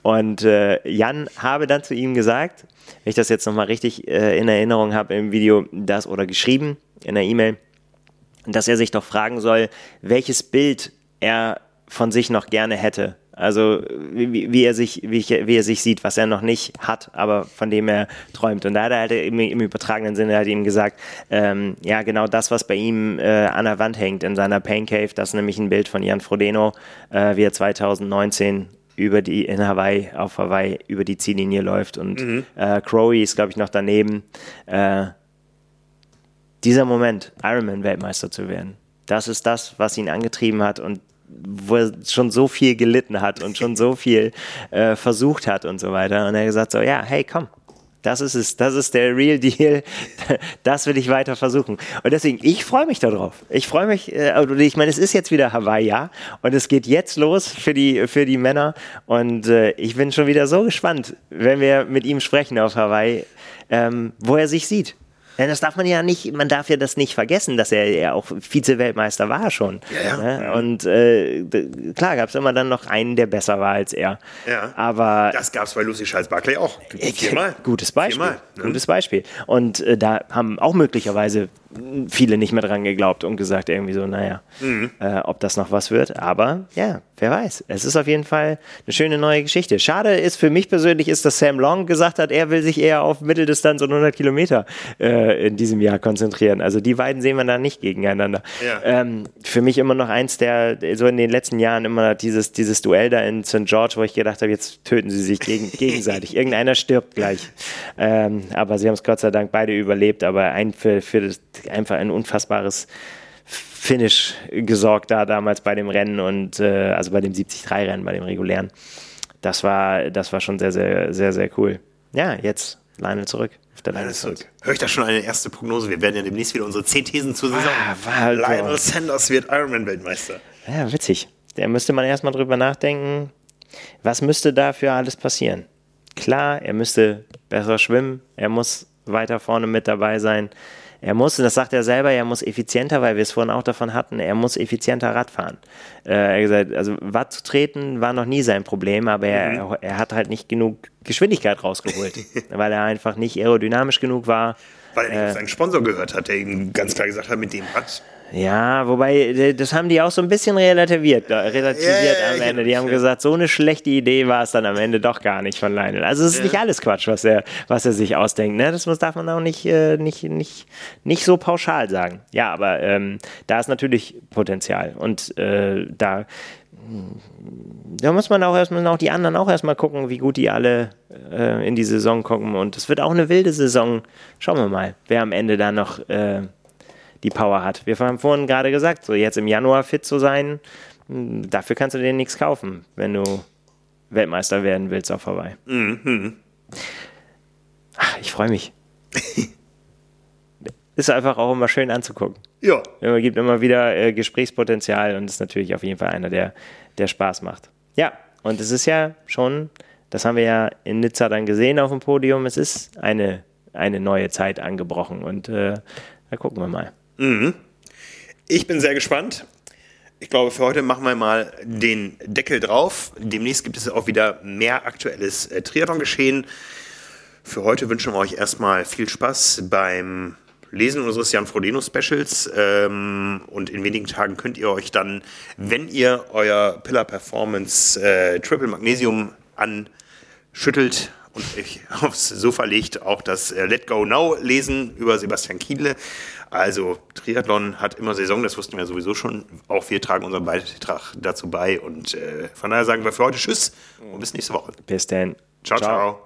Speaker 2: Und äh, Jan habe dann zu ihm gesagt, wenn ich das jetzt nochmal richtig äh, in Erinnerung habe im Video, das oder geschrieben in der E-Mail, dass er sich doch fragen soll, welches Bild er von sich noch gerne hätte also wie, wie, er sich, wie, ich, wie, er sich sieht, was er noch nicht hat, aber von dem er träumt. Und da hat er halt im, im übertragenen Sinne halt ihm gesagt, ähm, ja genau das, was bei ihm äh, an der Wand hängt in seiner Pain Cave, das ist nämlich ein Bild von Jan Frodeno, äh, wie er 2019 über die in Hawaii, auf Hawaii über die Ziellinie läuft und mhm. äh, Crowley ist, glaube ich, noch daneben. Äh, dieser Moment, Ironman-Weltmeister zu werden, das ist das, was ihn angetrieben hat und wo er schon so viel gelitten hat und schon so viel äh, versucht hat und so weiter. Und er hat gesagt so, ja, hey, komm, das ist es, das ist der Real Deal, das will ich weiter versuchen. Und deswegen, ich freue mich darauf. Ich freue mich, äh, ich meine, es ist jetzt wieder Hawaii, ja, und es geht jetzt los für die, für die Männer. Und äh, ich bin schon wieder so gespannt, wenn wir mit ihm sprechen auf Hawaii, ähm, wo er sich sieht. Ja, das darf man ja nicht, man darf ja das nicht vergessen, dass er ja auch Vize-Weltmeister war schon. Ja, ja. Ne? Und äh, klar gab es immer dann noch einen, der besser war als er.
Speaker 1: Ja. Aber das gab es bei Lucy Charles Barkley auch.
Speaker 2: Viermal. Gutes Beispiel. Viermal, ne? Gutes Beispiel. Und äh, da haben auch möglicherweise viele nicht mehr dran geglaubt und gesagt irgendwie so, naja, mhm. äh, ob das noch was wird. Aber ja, wer weiß. Es ist auf jeden Fall eine schöne neue Geschichte. Schade ist für mich persönlich, ist, dass Sam Long gesagt hat, er will sich eher auf Mitteldistanz und 100 Kilometer äh, in diesem Jahr konzentrieren. Also die beiden sehen wir da nicht gegeneinander. Ja. Ähm, für mich immer noch eins der, so in den letzten Jahren immer dieses, dieses Duell da in St. George, wo ich gedacht habe, jetzt töten sie sich gegen, gegenseitig. Irgendeiner stirbt gleich. Ähm, aber sie haben es Gott sei Dank beide überlebt, aber ein für, für das einfach ein unfassbares Finish gesorgt da damals bei dem Rennen und äh, also bei dem 73-Rennen, bei dem regulären. Das war, das war schon sehr, sehr, sehr, sehr cool. Ja, jetzt Lionel zurück.
Speaker 1: Auf der Lionel zurück. Höre ich da schon eine erste Prognose? Wir werden ja demnächst wieder unsere 10 Thesen zur Saison. Ah, Lionel Sanders wird Ironman-Weltmeister.
Speaker 2: Ja, witzig. Da müsste man erstmal drüber nachdenken, was müsste dafür alles passieren? Klar, er müsste besser schwimmen, er muss weiter vorne mit dabei sein. Er muss, und das sagt er selber, er muss effizienter, weil wir es vorhin auch davon hatten, er muss effizienter Rad fahren. Äh, er hat gesagt, also Watt zu treten war noch nie sein Problem, aber er, mhm. er hat halt nicht genug Geschwindigkeit rausgeholt, weil er einfach nicht aerodynamisch genug war.
Speaker 1: Weil er äh, seinen Sponsor gehört hat, der ihm ganz klar gesagt hat, mit dem Rad
Speaker 2: ja, wobei, das haben die auch so ein bisschen relativiert, relativiert ja, am Ende. Die haben gesagt, so eine schlechte Idee war es dann am Ende doch gar nicht von Lionel. Also es ist ja. nicht alles Quatsch, was er, was er sich ausdenkt. Ne? Das darf man auch nicht, äh, nicht, nicht, nicht so pauschal sagen. Ja, aber ähm, da ist natürlich Potenzial. Und äh, da, da muss man auch erstmal auch die anderen auch erstmal gucken, wie gut die alle äh, in die Saison kommen. Und es wird auch eine wilde Saison. Schauen wir mal, wer am Ende da noch äh, die Power hat. Wir haben vorhin gerade gesagt, so jetzt im Januar fit zu sein, hm, dafür kannst du dir nichts kaufen, wenn du Weltmeister werden willst auf Hawaii. Mhm. Ach, ich freue mich. ist einfach auch immer schön anzugucken.
Speaker 1: Ja.
Speaker 2: Es gibt immer wieder äh, Gesprächspotenzial und ist natürlich auf jeden Fall einer, der, der Spaß macht. Ja, und es ist ja schon, das haben wir ja in Nizza dann gesehen auf dem Podium, es ist eine, eine neue Zeit angebrochen und äh, da gucken wir mal.
Speaker 1: Mhm. Ich bin sehr gespannt. Ich glaube, für heute machen wir mal den Deckel drauf. Demnächst gibt es auch wieder mehr aktuelles äh, Triathlon-Geschehen. Für heute wünschen wir euch erstmal viel Spaß beim Lesen unseres Jan Frodeno Specials. Ähm, und in wenigen Tagen könnt ihr euch dann, wenn ihr euer Pillar Performance äh, Triple Magnesium anschüttelt und ich aufs Sofa legt auch das äh, Let Go Now lesen über Sebastian Kiedle. Also Triathlon hat immer Saison, das wussten wir sowieso schon. Auch wir tragen unseren Beitrag dazu bei und äh, von daher sagen wir für heute Tschüss und bis nächste Woche.
Speaker 2: Bis dann.
Speaker 1: ciao. ciao. ciao.